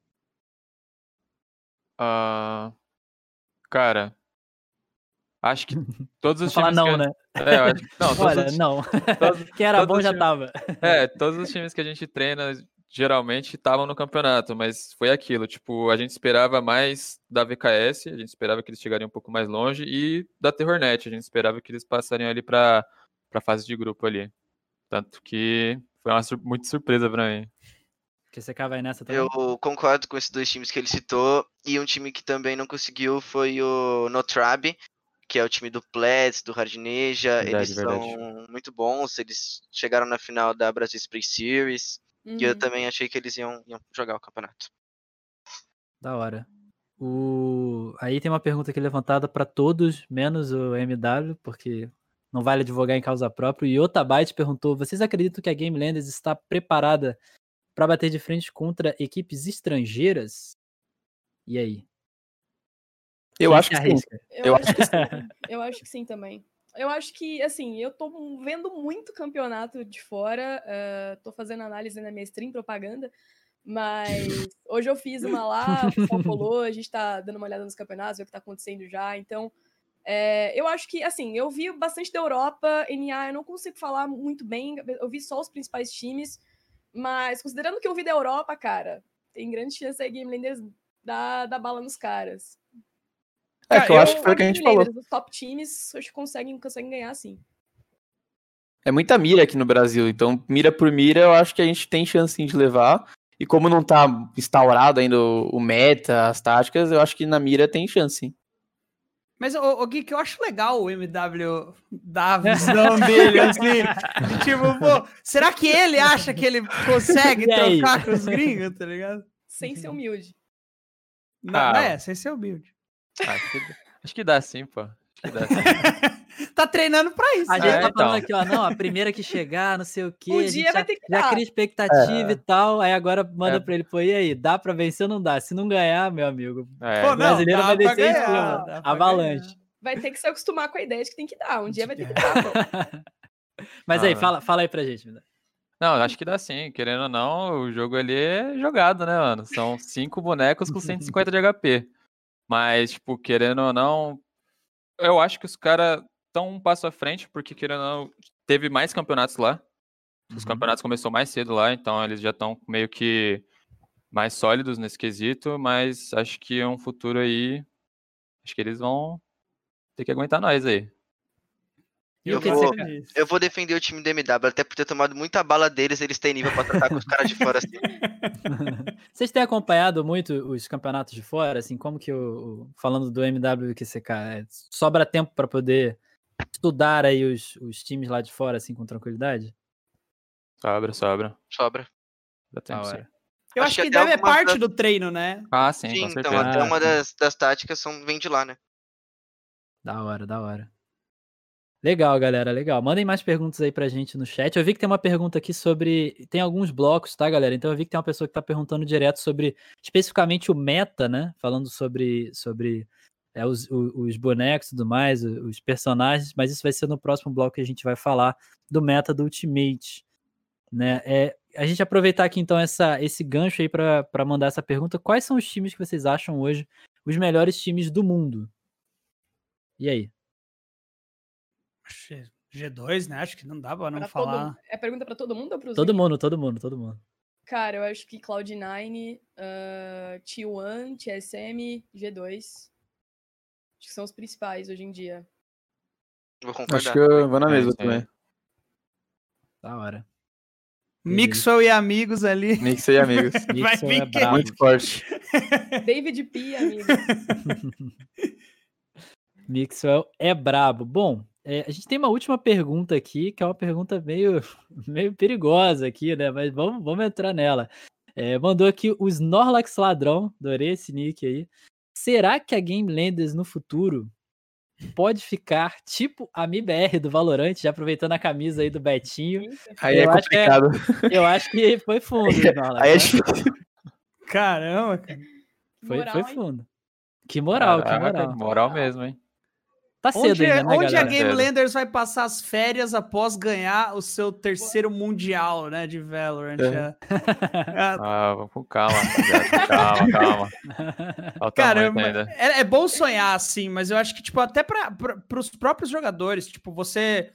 Ah, cara, acho que todos Vou os falar times não, que... né? É, acho que... Não, Olha, os... não. todos- Quem era bom já times- tava. É, todos os times que a gente treina geralmente estavam no campeonato, mas foi aquilo, tipo, a gente esperava mais da VKS, a gente esperava que eles chegariam um pouco mais longe e da Terrornet, a gente esperava que eles passariam ali para para fase de grupo ali. Tanto que foi uma sur- muito surpresa pra mim. Que você vai nessa também? Eu concordo com esses dois times que ele citou. E um time que também não conseguiu foi o Notrab, que é o time do Pleds, do. Verdade, Eles verdade. são muito bons. Eles chegaram na final da Brasil Spring Series. E eu Uhum. também achei que eles iam, iam jogar o campeonato. Da hora. O... Aí tem uma pergunta aqui levantada para todos, menos o MW, porque não vale advogar em causa própria. E Otabyte perguntou: vocês acreditam que a Game Landers está preparada para bater de frente contra equipes estrangeiras? E aí? Eu acho que sim. Eu, Eu acho que sim. Eu acho que sim também. Eu acho que, assim, eu tô vendo muito campeonato de fora, eh, tô fazendo análise na minha stream, propaganda, mas hoje eu fiz uma lá, o pessoal colou, a gente tá dando uma olhada nos campeonatos, ver o que tá acontecendo já, então eh, eu acho que, assim, eu vi bastante da Europa, NA eu não consigo falar muito bem, eu vi só os principais times, mas considerando que eu vi da Europa, cara, tem grande chance aí Game Landers dar, dar bala nos caras. É que eu eu- acho que foi o que a gente falou. Os top times acho que conseguem, conseguem ganhar sim. É muita mira aqui no Brasil, então mira por mira eu acho que a gente tem chance sim de levar. E como não tá instaurado ainda o o meta, as táticas, eu acho que na mira tem chance sim. Mas, ô, ô Gui, que eu acho legal o MW dar a visão dele, assim. de tipo, pô, será que ele acha que ele consegue trocar com os gringos, tá ligado? Sem ser humilde. Não, Ah. é, sem ser humilde. Ah, acho, que, acho que dá sim, pô. Acho que dá sim. Tá treinando pra isso. A né? gente É, tá falando então. aqui, ó, não, a primeira que chegar, não sei o quê. Um dia vai já, ter que já dar. cria expectativa e tal, aí agora manda É. pra ele, pô, e aí, dá pra vencer ou não dá? Se não ganhar, meu amigo, É, Pô, o brasileiro vai descer em ganhar, cima. dá pra Avalanche. ganhar. Vai ter que se acostumar com a ideia de que tem que dar. Um dia vai ter que dar, pô. Mas aí, Ah. fala, fala aí pra gente. Mina. Não, acho que dá sim. Querendo ou não, o jogo ali é jogado, né, mano? São cinco bonecos com 150 de HP. Mas, tipo, querendo ou não, eu acho que os caras estão um passo à frente, porque, querendo ou não, teve mais campeonatos lá. Os Uhum. campeonatos começou mais cedo lá, então eles já estão meio que mais sólidos nesse quesito, mas acho que é um futuro aí. Acho que eles vão ter que aguentar nós aí. Eu que vou-. Eu vou defender o time do MW, até por ter tomado muita bala deles, eles têm nível pra tratar com os caras de fora assim. Vocês têm acompanhado muito os campeonatos de fora, assim, como que o, falando do MW e QCK, é, sobra tempo pra poder estudar aí os, os times lá de fora, assim, com tranquilidade? Sobra, sobra. Sobra. Dá tempo. Eu Acho acho que que deve é parte das- do treino, né? Ah, sim, Sim, com então até Ah, uma sim. das, das táticas são, vem de lá, né? Da hora, da hora. Legal, galera, legal. Mandem mais perguntas aí pra gente no chat. Eu vi que tem uma pergunta aqui sobre. Tem alguns blocos, tá, galera? Então eu vi que tem uma pessoa que tá perguntando direto sobre especificamente o meta, né? Falando sobre, sobre é, os, os bonecos e tudo mais, os personagens, mas isso vai ser no próximo bloco que a gente vai falar do meta do Ultimate. Né? É, a gente aproveitar aqui então essa, esse gancho aí pra pra mandar essa pergunta. Quais são os times que vocês acham hoje os melhores times do mundo? E aí? Acho que G2, né? Acho que não dá pra não Pra falar. todo, é pergunta pra todo mundo ou pros Todo gringos? mundo, todo mundo, todo mundo. Cara, eu acho que Cloud9, uh, T1, TSM, G2. Acho que são os principais hoje em dia. Vou concordar. Acho que eu vou na É, mesma aí. também. Da hora. Mixwell e amigos ali. Mix e amigos. Vai vir é brabo. Muito forte. David P, amigo. Mixwell é brabo. Bom, é, a gente tem uma última pergunta aqui, que é uma pergunta meio, meio perigosa aqui, né? Mas vamos, vamos entrar nela. É, mandou aqui o Snorlax Ladrão, adorei esse nick aí. Será que a Game Landers no futuro pode ficar tipo a MIBR do Valorant, já aproveitando a camisa aí do Betinho? Aí é Eu acho que é- complicado. Eu acho que foi fundo. Aí é né? difícil. Caramba, cara. Foi, Moral, foi hein? fundo. Que moral, que Caraca, moral. moral mesmo, hein? Tá cedo Onde, ainda, né, onde a galera? Game Cedo. Landers vai passar as férias após ganhar o seu terceiro mundial, né, de Valorant? É. É. É, Ah, vamos com calma. Calma, calma. Falta Cara, muito ainda. é, é bom sonhar assim, mas eu acho que, tipo, até para os próprios jogadores, tipo, você.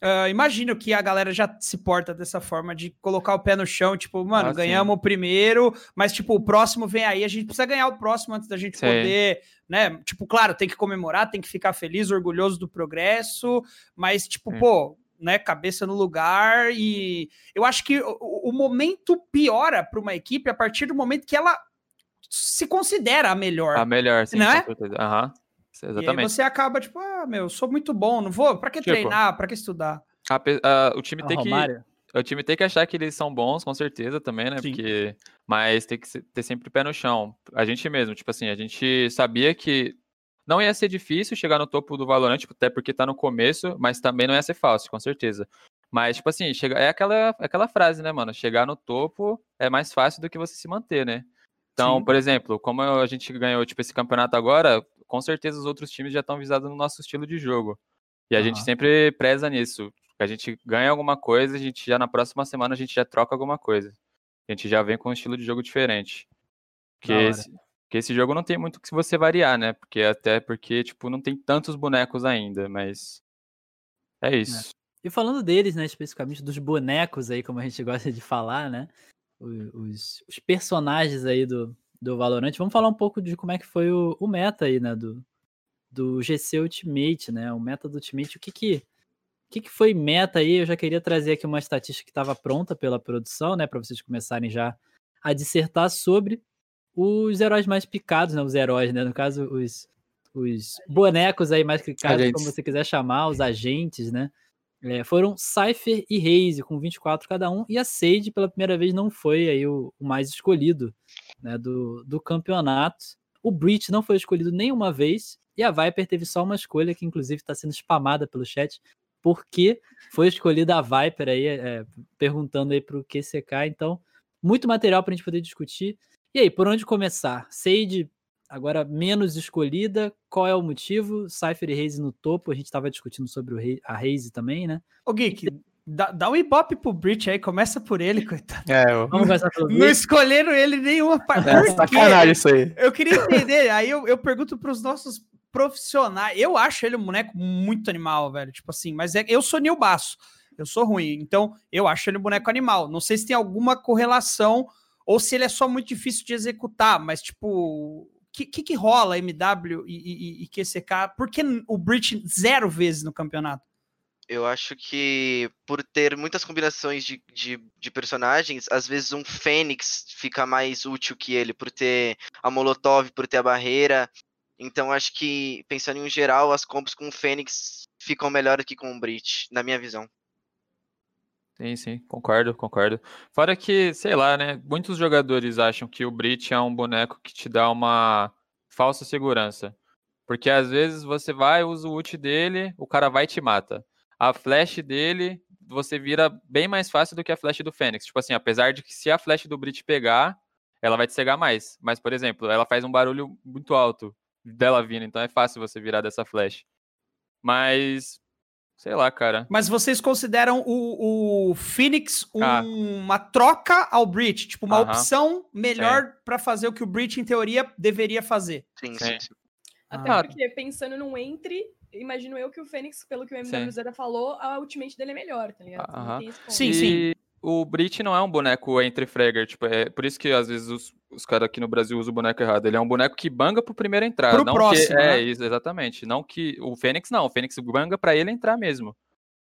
Ah, imagino que a galera já se porta dessa forma de colocar o pé no chão, tipo, mano, Ah, sim. ganhamos o primeiro, mas, tipo, o próximo vem aí, a gente precisa ganhar o próximo antes da gente Sim. poder, né? Tipo, claro, tem que comemorar, tem que ficar feliz, orgulhoso do progresso, mas, tipo, Sim. pô, né, cabeça no lugar e eu acho que o, o- momento piora para uma equipe a partir do momento que ela se considera a melhor. A melhor, sim, Não é? Aham. E aí Exatamente. você acaba, tipo, ah, meu, sou muito bom, não vou. Pra que Tipo, treinar? Pra que estudar? A a- o time Ah, tem que? O time tem que achar que eles são bons, com certeza, também, né? Sim. Porque... Mas tem que ter sempre o pé no chão. A gente mesmo, tipo assim, a gente sabia que não ia ser difícil chegar no topo do Valorant, tipo, até porque tá no começo, mas também não ia ser fácil, com certeza. Mas, tipo assim, chega... é aquela, aquela frase, né, mano? Chegar no topo é mais fácil do que você se manter, né? Então, Sim. por exemplo, como a gente ganhou, tipo, esse campeonato agora, com certeza os outros times já estão visados no nosso estilo de jogo. E a gente Aham. sempre preza nisso. A gente ganha alguma coisa, a gente já na próxima semana a gente já troca alguma coisa. A gente já vem com um estilo de jogo diferente. Porque esse, porque esse jogo não tem muito que você variar, né? Porque até porque, tipo, não tem tantos bonecos ainda, mas. É isso. E falando deles, né, especificamente dos bonecos aí, como a gente gosta de falar, né? Os, os personagens aí do, do Valorant. Vamos falar um pouco de como é que foi o, o meta aí, né? Do, do GC Ultimate, né? O meta do Ultimate. O que que, o que que foi meta aí? Eu já queria trazer aqui uma estatística que estava pronta pela produção, né? Para vocês começarem já a dissertar sobre os heróis mais picados, né? Os heróis, né? No caso, os, os bonecos aí mais clicados, como Agentes. você quiser chamar, os agentes, né? É, foram Cypher e Raze com 24 cada um, e a Sage pela primeira vez não foi aí o, o mais escolhido né, do, do campeonato. O Breach não foi escolhido nenhuma vez, e a Viper teve só uma escolha, que inclusive está sendo spamada pelo chat, porque foi escolhida a Viper aí, é, perguntando aí para o QCK, então muito material para a gente poder discutir. E aí, por onde começar? Sage agora menos escolhida, qual é o motivo? Cypher e Raze no topo, a gente estava discutindo sobre o a Raze também, né? Ô, Geek, dá, dá um ibope pro Breach aí, começa por ele, coitado. É, eu... Vamos começar pelo Não escolheram ele nenhuma parte. é sacanagem isso aí. Eu queria entender, aí eu, eu pergunto pros nossos profissionais. Eu acho ele um boneco muito animal, velho. Tipo assim, mas é, eu sou Nil Baço. Eu sou ruim. Então, eu acho ele um boneco animal. Não sei se tem alguma correlação ou se ele é só muito difícil de executar, mas, tipo, o que, que, que rola MW e, e, e QCK? Por que o Breach zero vezes no campeonato? Eu acho que por ter muitas combinações de, de, de personagens, às vezes um Fênix fica mais útil que ele, por ter a Molotov, por ter a barreira. Então acho que, pensando em geral, as combos com o Fênix ficam melhor que com o Breach, na minha visão. Sim, sim, concordo, concordo. Fora que, sei lá, né? Muitos jogadores acham que o Breach é um boneco que te dá uma falsa segurança. Porque às vezes você vai, usa o ult dele, o cara vai e te mata. A flash dele, você vira bem mais fácil do que a flash do Fênix. Tipo assim, apesar de que se a flash do Breach pegar, ela vai te cegar mais. Mas, por exemplo, ela faz um barulho muito alto dela vindo, então é fácil você virar dessa flash. Mas, sei lá, cara. Mas vocês consideram o, o Phoenix um- Ah. uma troca ao Breach? Tipo, uma Aham. opção melhor pra fazer o que o Breach, em teoria, deveria fazer? Sim, Sim. sim, sim. Até Ah. porque, pensando num entre, imagino eu que o Fênix, pelo que o. MWZ falou, a ultimate dele é melhor, tá ligado? Esse ponto. Sim, e sim. o Breach não é um boneco entre fragger, tipo, é por isso que às vezes os, os caras aqui no Brasil usam o boneco errado. Ele é um boneco que banga pro primeiro entrar, Pro não próximo, que é né? isso, exatamente, não que o Fênix não, o Fênix banga pra ele entrar mesmo.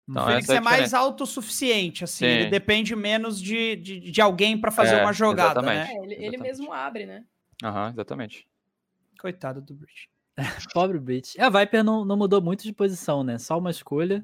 Então, o Fênix é é, mais autossuficiente, assim. Ele Sim. depende menos de, de, de alguém pra fazer É, uma jogada, exatamente. né? É, ele, ele mesmo abre, né? Aham, exatamente. Coitado do Breach. Pobre Breach. A Viper não, não mudou muito de posição, né? Só uma escolha.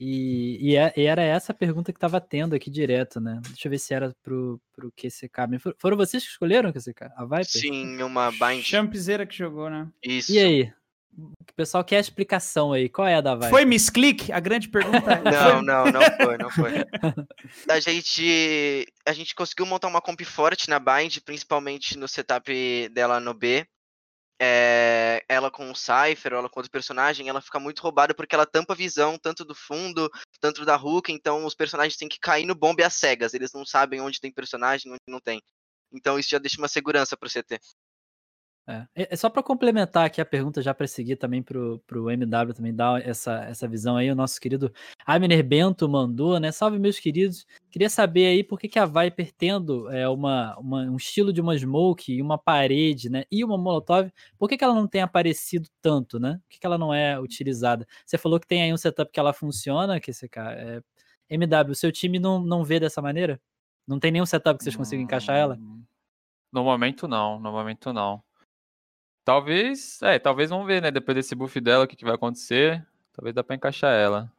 E, e, é- e era essa a pergunta que tava tendo aqui direto, né? Deixa eu ver se era pro, pro QCK. For- Foram vocês que escolheram o QCK? A Viper? Sim, uma bind. Champzeira que jogou, né? Isso. E aí? O pessoal quer a explicação aí. Qual é a da Viper? Foi Miss Click? A grande pergunta é. Não, não, não foi, não foi. A gente, a gente conseguiu montar uma comp forte na Bind, principalmente no setup dela no B. é, ela com o Cypher, ou ela com outro personagem, ela fica muito roubada porque ela tampa a visão tanto do fundo, tanto da Hulk, então os personagens têm que cair no bombe às cegas, eles não sabem onde tem personagem, onde não tem. Então isso já deixa uma segurança pro CT. É, é só para complementar aqui a pergunta, já para seguir também para o MW também dar essa, essa visão aí, o nosso querido Abner Bento mandou, né? Salve, meus queridos. Queria saber aí por que, que a Viper, tendo é, uma, uma, um estilo de uma smoke e uma parede, né? E uma Molotov, por que, que ela não tem aparecido tanto, né? Por que, que ela não é utilizada? Você falou que tem aí um setup que ela funciona, que esse cara. É... MW, seu time não, não vê dessa maneira? Não tem nenhum setup que vocês consigam encaixar ela? No momento não, no momento não. Talvez, é, talvez vamos ver, né? Depois desse buff dela, o que, que vai acontecer. Talvez dá pra encaixar ela.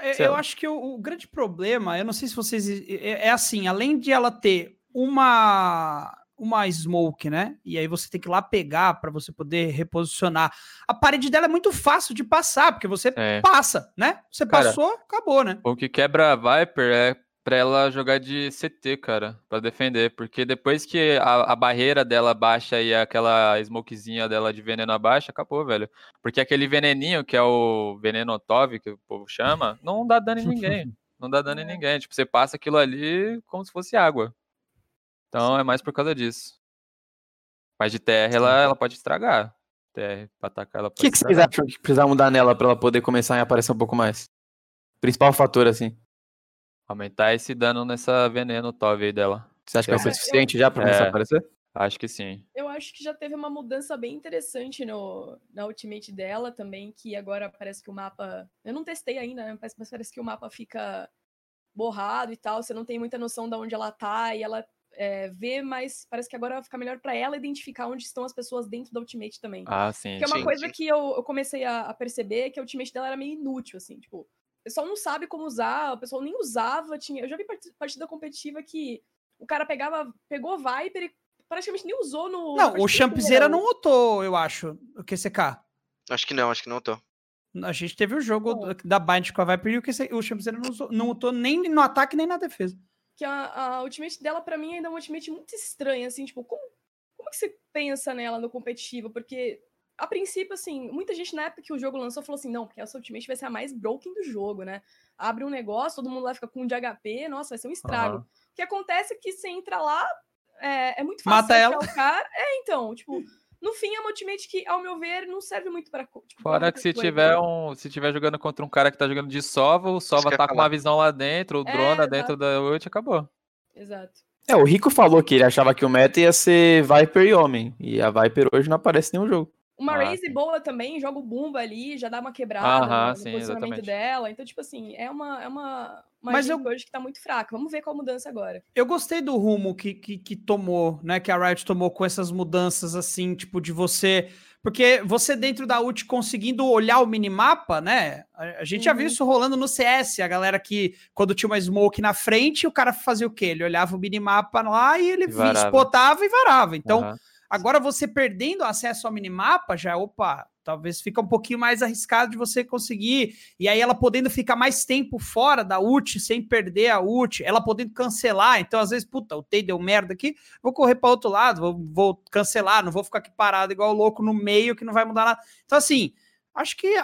Eu, eu acho que o, o, grande problema, eu não sei se vocês. É, é, assim, além de ela ter uma uma smoke, né? E aí você tem que ir lá pegar para você poder reposicionar. A parede dela é muito fácil de passar, porque você é. passa, né? Você Cara, passou, acabou, né? O que quebra a Viper é pra ela jogar de CT, cara, para defender. Porque depois que a, a, barreira dela baixa e aquela smokezinha dela de veneno abaixa, acabou, velho. Porque aquele veneninho, que é o veneno Tov, que o povo chama, não dá dano em ninguém. Não dá dano em ninguém. Tipo, você passa aquilo ali como se fosse água. Então é mais por causa disso. Mas de TR ela, ela pode estragar. TR pra atacar ela O que, que vocês acham que precisa mudar nela pra ela poder começar a aparecer um pouco mais? Principal fator, assim. Aumentar esse dano nessa veneno Tove aí dela. Você acha que é o suficiente já pra começar é, a aparecer? Acho que sim. Eu acho que já teve uma mudança bem interessante no, na ultimate dela também, que agora parece que o mapa. Eu não testei ainda, né? Mas, parece que o mapa fica borrado e tal. Você não tem muita noção de onde ela tá e ela é, vê, mas parece que agora fica melhor para ela identificar onde estão as pessoas dentro da Ultimate também. Ah, sim. Que é uma sim, coisa sim. que eu, eu comecei a, a, perceber que a Ultimate dela era meio inútil, assim, tipo, pessoal não sabe como usar, o pessoal nem usava. Tinha, eu já vi partida competitiva que o cara pegava, pegou Viper e praticamente nem usou no. Não, o Champzeira não notou, eu acho, o QCK. Acho que não, acho que não notou. A gente teve o jogo Bom. da Bind com a Viper e o, QC, o Champzeira não, usou, não notou nem no ataque nem na defesa. Que a, a ultimate dela, para mim, ainda é uma ultimate muito estranha, assim, tipo, como, como que você pensa nela no competitivo? Porque a princípio, assim, muita gente na época que o jogo lançou falou assim: não, porque essa Ultimate vai ser a mais broken do jogo, né? Abre um negócio, todo mundo lá fica com um de HP, nossa, vai ser um estrago. Uhum. O que acontece é que você entra lá, é, é muito fácil Mata ela. o cara. É, então, tipo, no fim é uma ultimate que, ao meu ver, não serve muito para tipo, Fora que se coisa. tiver um. Se tiver jogando contra um cara que tá jogando de sova, o sova tá com uma visão lá dentro, o é, drone exato. dentro da ult, acabou. Exato. É, o Rico falou que ele achava que o meta ia ser Viper e Homem. E a Viper hoje não aparece em nenhum jogo. Uma ah, raise sim. boa também, joga o Bumba ali, já dá uma quebrada ah, no, sim, posicionamento exatamente. dela. Então, tipo assim, é uma, é uma, uma Mas eu... hoje que tá muito fraca. Vamos ver qual mudança agora. Eu gostei do rumo que, que, que tomou, né? Que a Riot tomou com essas mudanças, assim, tipo, de você. Porque você dentro da ult conseguindo olhar o minimapa, né? A, gente uhum. já viu isso rolando no CS, a galera que quando tinha uma smoke na frente, o cara fazia o quê? Ele olhava o minimapa lá e ele e spotava e varava. Então, uhum. Agora, você perdendo acesso ao minimapa, já, opa, talvez fica um pouquinho mais arriscado de você conseguir. E aí, ela podendo ficar mais tempo fora da ult, sem perder a ult, ela podendo cancelar. Então, às vezes, puta, o Tei deu merda aqui, vou correr para outro lado, vou, vou, cancelar, não vou ficar aqui parado igual louco no meio, que não vai mudar nada. Então, assim, acho que,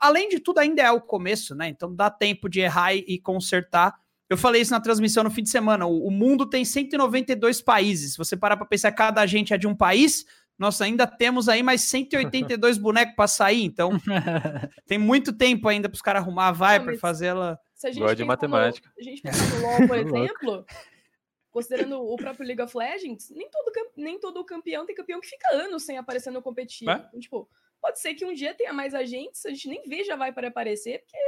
além de tudo, ainda é o começo, né? Então, dá tempo de errar e consertar. Eu falei isso na transmissão no fim de semana. O, o mundo tem 192 países. Se você parar para pensar, cada agente é de um país. Nós ainda temos aí mais 182 bonecos para sair. Então, tem muito tempo ainda para os caras arrumar a Viper, fazer ela. Se a gente Gosto de matemática. No, a gente pensa no LoL, por exemplo, considerando o próprio League of Legends, nem todo, nem todo campeão tem campeão que fica anos sem aparecer no competitivo. É? Então, tipo, pode ser que um dia tenha mais agentes, a gente nem veja vai para aparecer, porque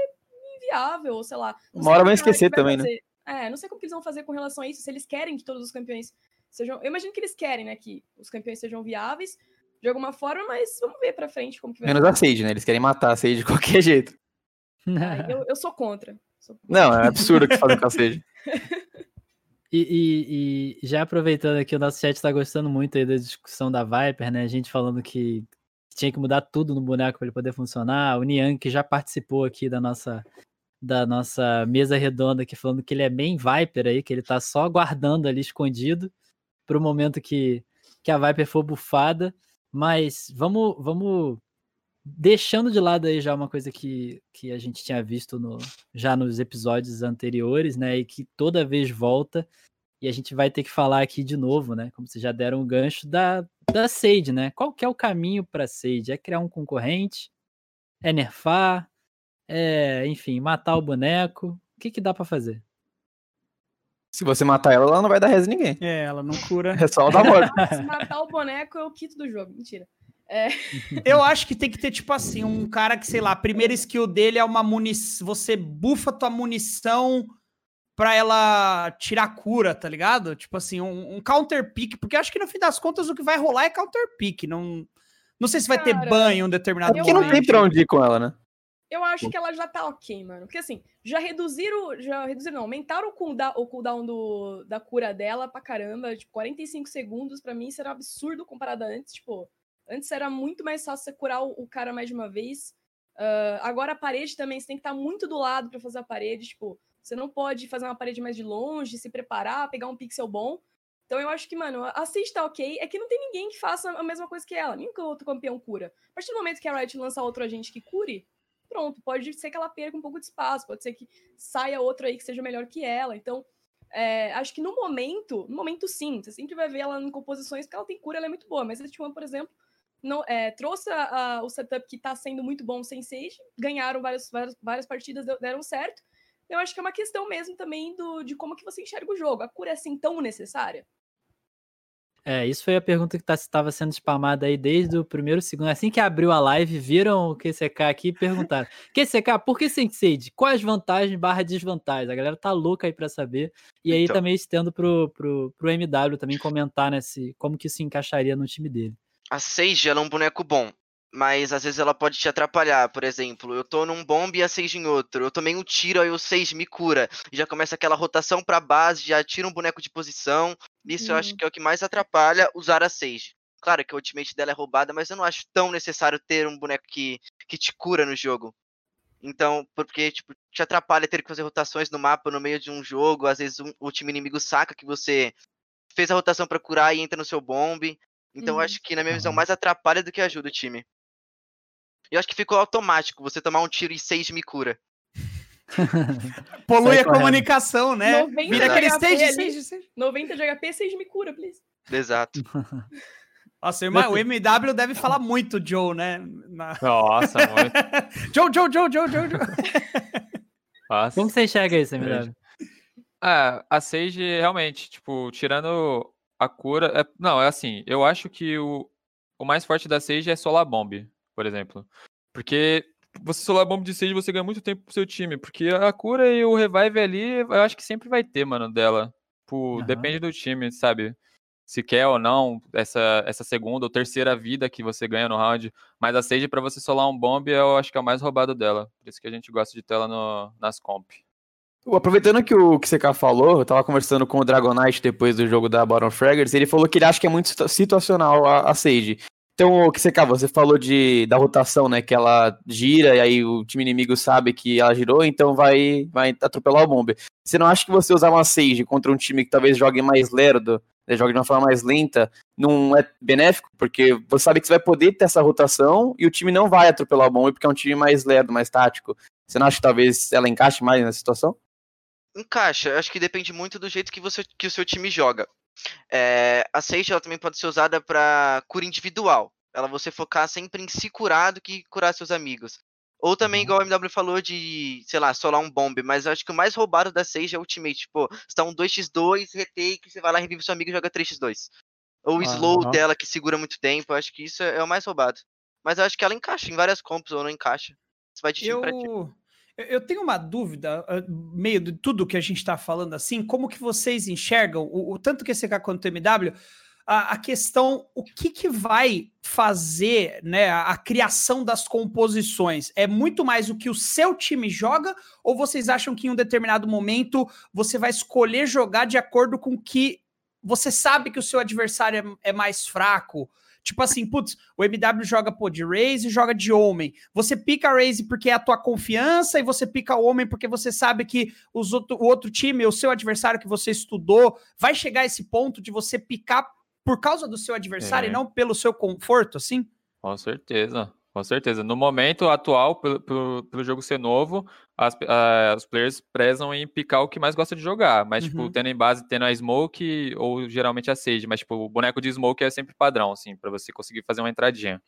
inviável, ou sei lá. Uma hora vai esquecer também, fazer. né? É, não sei como que eles vão fazer com relação a isso, se eles querem que todos os campeões sejam. Eu imagino que eles querem, né? Que os campeões sejam viáveis de alguma forma, mas vamos ver pra frente como que vai. Menos a Sage, né? Eles querem matar a Sage de qualquer jeito. Ah, eu, eu sou contra. Sou contra. Não, é absurdo o que fazem com a Sage. E, e, e, já aproveitando aqui, o nosso chat está gostando muito aí da discussão da Viper, né? A gente falando que tinha que mudar tudo no boneco para ele poder funcionar. O Niang, que já participou aqui da nossa da nossa mesa redonda aqui falando que ele é bem Viper aí, que ele tá só guardando ali escondido para o momento que, que a Viper for bufada. Mas vamos, vamos deixando de lado aí já uma coisa que, que a gente tinha visto no, já nos episódios anteriores, né? E que toda vez volta. E a gente vai ter que falar aqui de novo, né? Como vocês já deram o gancho da, da Sage, né? Qual que é o caminho para Sage? É criar um concorrente? É nerfar? É, enfim, matar o boneco? O que, que dá para fazer? Se você matar ela, ela não vai dar res ninguém. É, ela não cura. É só ela dar morte. Se matar o boneco, eu quito do jogo. Mentira. É, Eu acho que tem que ter, tipo assim, um cara que, sei lá, a primeira skill dele é uma munição. Você bufa tua munição pra ela tirar cura, tá ligado? Tipo assim, um, um counter pick, porque eu acho que no fim das contas o que vai rolar é counter pick. Não, não sei se vai ter Cara, banho em um determinado Porque não tem pra onde ir com ela, né? Eu acho que ela já tá ok, mano. Porque assim, já reduziram. Já reduziram, não, aumentaram o cooldown, o cooldown do, da cura dela pra caramba. Tipo, 45 segundos, pra mim, era um absurdo comparado a antes. Tipo, antes era muito mais fácil você curar o, o cara mais de uma vez. Ah, agora a parede também, você tem que estar muito do lado pra fazer a parede. Tipo, você não pode fazer uma parede mais de longe, se preparar, pegar um pixel bom. Então eu acho que, mano, a Sage tá ok. É que não tem ninguém que faça a mesma coisa que ela. Nenhum outro campeão cura. A partir do momento que a Riot lançar outro agente que cure, pronto, pode ser que ela perca um pouco de espaço, pode ser que saia outro aí que seja melhor que ela. Então, é, acho que no momento, no momento sim, você sempre vai ver ela em composições, porque ela tem cura, ela é muito boa. Mas a T1, por exemplo, não, é, trouxe a- a- o setup que tá sendo muito bom sem Sage, ganharam várias, várias, várias partidas, deram certo. Eu acho que é uma questão mesmo também do, de como que você enxerga o jogo. A cura é assim tão necessária? É, isso foi a pergunta que estava sendo spamada aí desde o primeiro segundo. Assim que abriu a live, viram o QCK aqui e perguntaram: QCK, por que Sensei? Quais vantagens barra desvantagens? A galera tá louca aí pra saber. E aí Então. também estendo pro, pro, pro MW também comentar, né, se, como que isso encaixaria no time dele. A Sage, ela é um boneco bom, mas às vezes ela pode te atrapalhar. Por exemplo, eu tô num bomb e a Sage em outro. Eu tomei um tiro, aí o Sage me cura. E já começa aquela rotação pra base, já tira um boneco de posição. Isso eu acho Uhum. que é o que mais atrapalha usar a Sage. Claro que a ultimate dela é roubada, mas eu não acho tão necessário ter um boneco que, que te cura no jogo. Então, porque, tipo, te atrapalha ter que fazer rotações no mapa no meio de um jogo. Às vezes um- o time inimigo saca que você fez a rotação pra curar e entra no seu bomb. Então, eu Uhum. acho que, na minha visão, mais atrapalha do que ajuda o time. Eu acho que ficou automático você tomar um tiro e seis me cura. Polui a comunicação, né? 90 Vira aquele stage, ali. stage, stage. 90 de HP, 6 me cura, please. Exato. Nossa, irmão, o MW deve falar muito Joe, né? Na- Nossa, muito. Joe, Joe, Joe, Joe, Joe, Joe. Nossa. Como você enxerga isso, MW? Ah, a Sage realmente, tipo, tirando a cura. é- não, é assim, eu acho que o, o mais forte da Sage é Solar Bomb, por exemplo. Porque você Solar Bomb de Sage, você ganha muito tempo pro seu time. Porque a cura e o revive ali, eu acho que sempre vai ter, mano, dela. Aham. depende do time, sabe? Se quer ou não essa, essa segunda ou terceira vida que você ganha no round. Mas a Sage, pra você solar um bomb, eu acho que é o mais roubado dela. Por isso que a gente gosta de ter ela no, nas comp. Aproveitando que o que CK falou, eu tava conversando com o Dragonite depois do jogo da Baron Fraggers, ele falou que ele acha que é muito situ- situacional a, a Sage. Então, o que CK, você falou de, da rotação, né? Que ela gira e aí o time inimigo sabe que ela girou, então vai, vai atropelar o bomber. Você não acha que você usar uma Sage contra um time que talvez jogue mais lerdo, né, jogue de uma forma mais lenta, não é benéfico? Porque você sabe que você vai poder ter essa rotação e o time não vai atropelar o bomber porque é um time mais lerdo, mais tático. Você não acha que talvez ela encaixe mais nessa situação? Encaixa, acho que depende muito do jeito que, você, que o seu time joga. É, a Sage ela também pode ser usada para cura individual. Ela você focar sempre em se curar do que curar seus amigos. Ou também, igual o MW falou, de, sei lá, solar um bomb. Mas eu acho que o mais roubado da Sage é o ultimate. Tipo, você tá um 2x2, retake, você vai lá, revive seu amigo e joga 3x2. Ou o slow Aham. dela que segura muito tempo. Eu acho que isso é, o mais roubado. Mas eu acho que ela encaixa em várias comps ou não encaixa. Isso vai de time pra time. Eu, tenho uma dúvida, ah, meio de tudo que a gente está falando assim, como que vocês enxergam, o, o tanto que esse quanto o MW, a, a questão, o que que vai fazer né, a, a criação das composições? É muito mais o que o seu time joga, ou vocês acham que em um determinado momento você vai escolher jogar de acordo com que você sabe que o seu adversário é, é mais fraco? Tipo assim, putz, o MW joga pô, de Raze e joga de Homem. Você pica a Raze porque é a tua confiança e você pica o Homem porque você sabe que os outro, o outro time, o seu adversário que você estudou, vai chegar a esse ponto de você picar por causa do seu adversário É. e não pelo seu conforto, assim? Com certeza, com certeza. No momento atual, pelo, pelo, pelo jogo ser novo, as, ah, os players prezam em picar o que mais gosta de jogar. Mas, Uhum. tipo, tendo em base, tendo a Smoke ou geralmente a Sage. Mas, tipo, o boneco de Smoke é sempre padrão, assim, pra você conseguir fazer uma entradinha.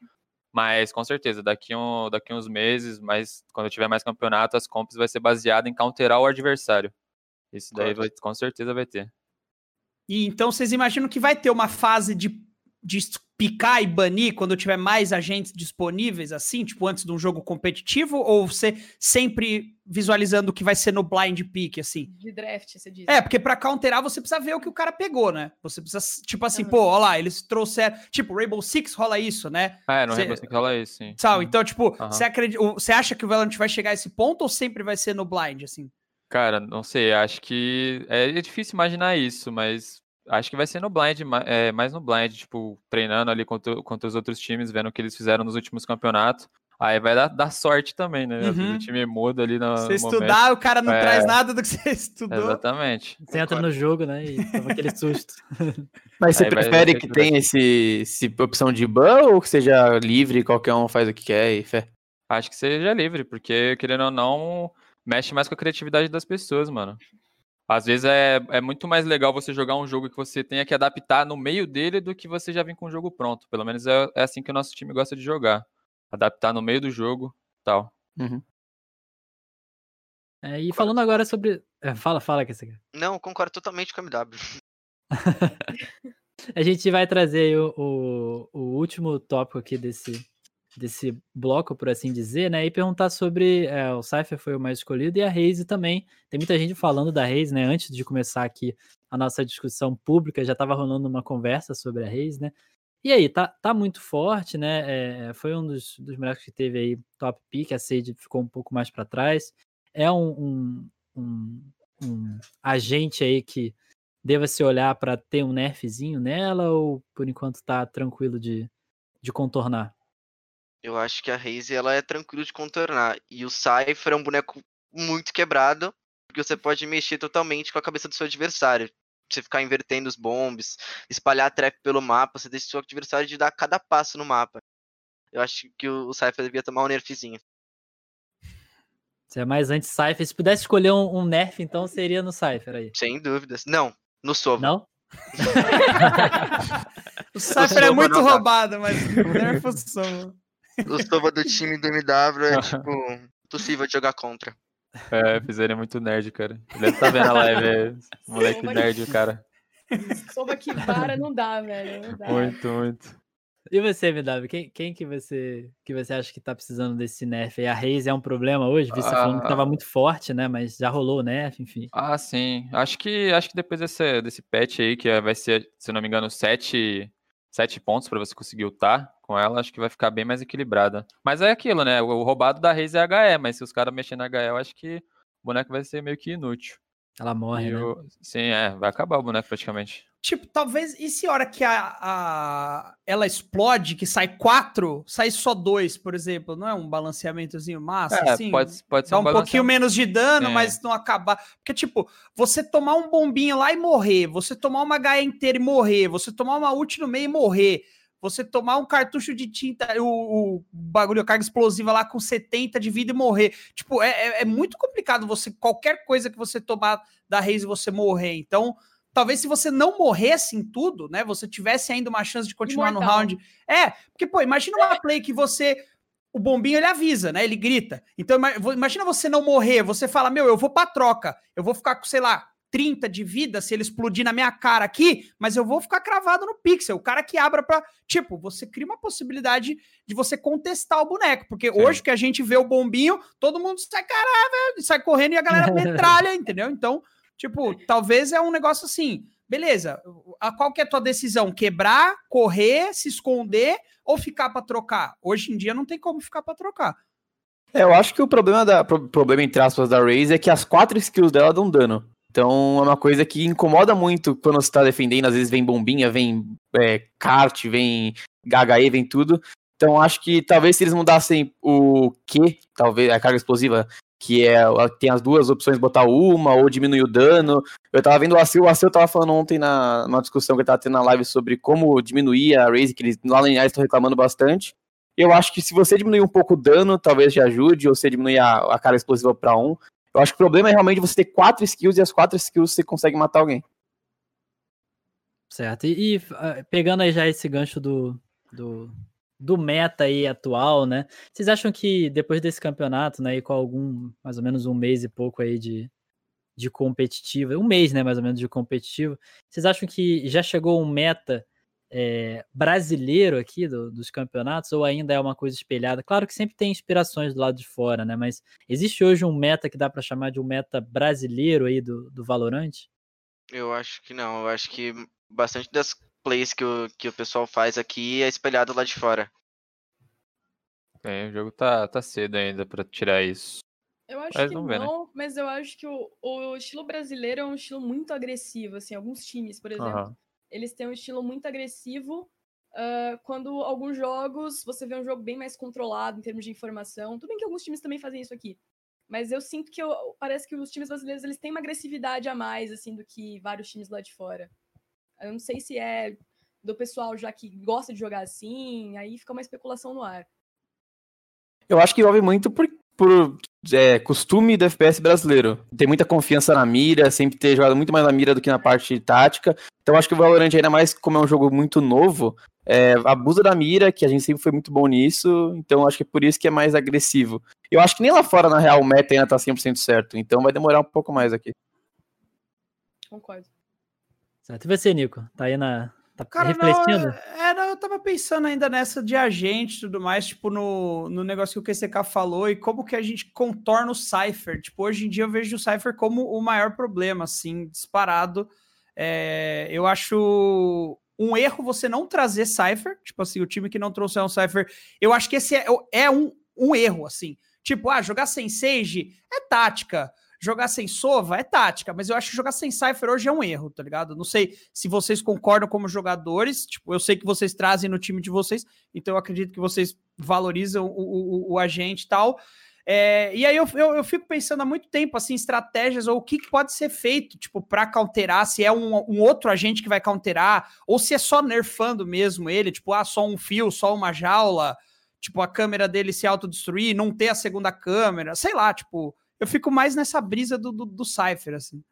Mas, com certeza, daqui, um, daqui uns meses, mas quando tiver mais campeonato, as comps vai ser baseada em counterar o adversário. Isso daí vai, com certeza vai ter. E então vocês imaginam que vai ter uma fase de, de picar e banir quando tiver mais agentes disponíveis, assim, tipo antes de um jogo competitivo? Ou você sempre visualizando o que vai ser no blind pick, assim? De draft, você diz. É, porque pra counterar você precisa ver o que o cara pegou, né? Você precisa, tipo assim, Aham. pô, ó lá, eles trouxeram. Tipo, Rainbow Six rola isso, né? É, no Cê- Rainbow Six rola isso, sim. Sabe? Então, tipo, você acredita, você acha que o Valorant vai chegar a esse ponto ou sempre vai ser no blind, assim? Cara, não sei, acho que é, é difícil imaginar isso, mas acho que vai ser no blind, é, mais no blind, tipo, treinando ali contra, contra os outros times, vendo o que eles fizeram nos últimos campeonatos. Aí vai dar, dar sorte também, né? Uhum. o time muda ali no, Você no momento. estudar, o cara não É. traz nada do que você estudou. Exatamente. Você entra no jogo, né? E toma aquele susto. Mas você Aí prefere vai que tenha esse, esse opção de ban ou que seja livre, qualquer um faz o que quer e fé? Acho que seja livre, porque, querendo ou não, mexe mais com a criatividade das pessoas, mano. Às vezes é, é muito mais legal você jogar um jogo que você tenha que adaptar no meio dele do que você já vir com o jogo pronto. Pelo menos é, é assim que o nosso time gosta de jogar. Adaptar no meio do jogo tal. É, e falando agora sobre. é, fala, fala que você. Não, concordo totalmente com a MW. A gente vai trazer aí o, o, o último tópico aqui desse, desse bloco, por assim dizer, né? E perguntar sobre. é, o Cypher foi o mais escolhido e a Raze também. Tem muita gente falando da Raze, né? Antes de começar aqui a nossa discussão pública, já estava rolando uma conversa sobre a Raze, né? E aí, tá, tá muito forte, né? É, foi um dos, dos melhores que teve aí top pick, a Sage ficou um pouco mais para trás. É um, um, um, um agente aí que deva se olhar para ter um nerfzinho nela ou por enquanto tá tranquilo de, de contornar? Eu acho que a Raze ela é tranquilo de contornar. E o Cypher é um boneco muito quebrado, porque você pode mexer totalmente com a cabeça do seu adversário. Você ficar invertendo os bombs, espalhar trap pelo mapa, você deixa o seu adversário de dar cada passo no mapa. Eu acho que o Cypher devia tomar um nerfzinho. Você é mais anti-Cypher. Se pudesse escolher um, um nerf, então seria no Cypher aí. Sem dúvidas. Não, no Sova. Não? O Cypher é muito roubado, mas nerfa o Sova. O Sova do time do MW é, tipo, impossível de jogar contra. É, fizeram muito nerd, cara. Ele deve tá vendo a live, é, moleque Sova nerd, o cara. Soba que vara não dá, velho. Não dá. Muito, muito. E você, MW? Quem, quem que, você, que você acha que tá precisando desse nerf? aí? a Raze é um problema hoje? Vi você falando que tava Ah. muito forte, né? Mas já rolou o nerf, enfim. Ah, sim. Acho que acho que depois desse, desse patch aí, que é- vai ser, se eu não me engano, sete, sete pontos pra você conseguir ultar com ela, acho que vai ficar bem mais equilibrada. Mas é aquilo, né? O, roubado da Raze é HE, mas se os caras mexerem na HE, eu acho que o boneco vai ser meio que inútil. Ela morre, E né? o- sim, é, vai acabar o boneco praticamente. Tipo, talvez. E se a hora que a, a- ela explode, que sai quatro, sai só dois, por exemplo? Não é um balanceamentozinho massa? É, assim? pode, pode ser Dá um um pouquinho menos de dano, É. mas não acabar. Porque, tipo, você tomar um bombinho lá e morrer, você tomar uma gaia inteira e morrer, você tomar uma ult no meio e morrer, você tomar um cartucho de tinta, o, o bagulho, a carga explosiva lá com 70 de vida e morrer. Tipo, é, é- é muito complicado você, qualquer coisa que você tomar da Raze você morrer. Então, talvez se você não morresse em tudo, né, você tivesse ainda uma chance de continuar no Imortal. round. É, porque, pô, imagina uma play que você o bombinho ele avisa, né? Ele grita. Então imagina você não morrer, você fala: "Meu, eu vou pra troca. Eu vou ficar com, sei lá, 30 de vida se ele explodir na minha cara aqui, mas eu vou ficar cravado no pixel. O cara que abra pra, tipo, você cria uma possibilidade de você contestar o boneco, porque Sim. hoje que a gente vê o bombinho, todo mundo sai caralho, sai correndo e a galera metralha, entendeu? Então, tipo, talvez é um negócio assim, beleza, a qual que é a tua decisão? Quebrar, correr, se esconder ou ficar pra trocar? Hoje em dia não tem como ficar pra trocar. É, eu acho que o problema, da, pro- problema entre aspas, da Raze é que as quatro skills dela dão dano. Então é uma coisa que incomoda muito quando você tá defendendo. Às vezes vem bombinha, vem é, kart, vem HE, vem tudo. Então acho que talvez se eles mudassem o Q, talvez a carga explosiva, que é tem as duas opções, botar uma ou diminuir o dano. Eu tava vendo o Acil, o Acil tava falando ontem na, numa discussão que ele tava tendo na live sobre como diminuir a raise, que eles lá na estão reclamando bastante. Eu acho que se você diminuir um pouco o dano, talvez te ajude, ou você diminuir a, a cara explosiva para um. Eu acho que o problema é realmente você ter quatro skills e as quatro skills você consegue matar alguém. Certo. E, e uh, pegando aí já esse gancho do, do, do meta aí atual, né? Vocês acham que depois desse campeonato, né, e com algum, mais ou menos um mês e pouco aí de, de competitivo, um mês, né, mais ou menos de competitivo, vocês acham que já chegou um meta é, brasileiro aqui do, dos campeonatos ou ainda é uma coisa espelhada? Claro que sempre tem inspirações do lado de fora, né? Mas existe hoje um meta que dá para chamar de um meta brasileiro aí do, do Valorant? Eu acho que não. Eu acho que bastante das plays que o, que o pessoal faz aqui é espelhado lá de fora. É, o jogo tá, tá cedo ainda para tirar isso. Eu acho mas que não, ver, né? mas eu acho que o, o estilo brasileiro é um estilo muito agressivo, assim, alguns times, por exemplo. Uhum eles têm um estilo muito agressivo. Uh, quando alguns jogos, você vê um jogo bem mais controlado em termos de informação. Tudo bem que alguns times também fazem isso aqui. Mas eu sinto que eu, parece que os times brasileiros eles têm uma agressividade a mais, assim, do que vários times lá de fora. Eu não sei se é do pessoal já que gosta de jogar assim, aí fica uma especulação no ar. Eu acho que envolve muito por, por é, costume do FPS brasileiro. Tem muita confiança na mira, sempre ter jogado muito mais na mira do que na parte tática. Então acho que o Valorant, ainda mais como é um jogo muito novo, é, abusa da mira, que a gente sempre foi muito bom nisso, então acho que é por isso que é mais agressivo. Eu acho que nem lá fora, na real, o meta ainda tá 100% certo, então vai demorar um pouco mais aqui. Concordo. Certo. E você, Nico? Tá aí na, Tá Cara, refletindo? Não, é, não, eu tava pensando ainda nessa de agente e tudo mais, tipo, no, no negócio que o QCK falou e como que a gente contorna o Cypher. Tipo, hoje em dia eu vejo o Cypher como o maior problema, assim, disparado. É, eu acho um erro você não trazer Cypher, tipo assim, o time que não trouxe um Cypher, eu acho que esse é, é um, um erro, assim. Tipo, ah, jogar sem Sage é tática. Jogar sem Sova é tática, mas eu acho que jogar sem Cypher hoje é um erro, tá ligado? Não sei se vocês concordam como jogadores, tipo, eu sei que vocês trazem no time de vocês, então eu acredito que vocês valorizam o, o, o agente e tal. É, e aí eu, eu, eu, fico pensando há muito tempo, assim, estratégias ou o que, que pode ser feito, tipo, para counterar, se é um, um, outro agente que vai counterar, ou se é só nerfando mesmo ele, tipo, ah, só um fio, só uma jaula, tipo, a câmera dele se autodestruir, não ter a segunda câmera, sei lá, tipo, eu fico mais nessa brisa do, do, do Cypher, assim.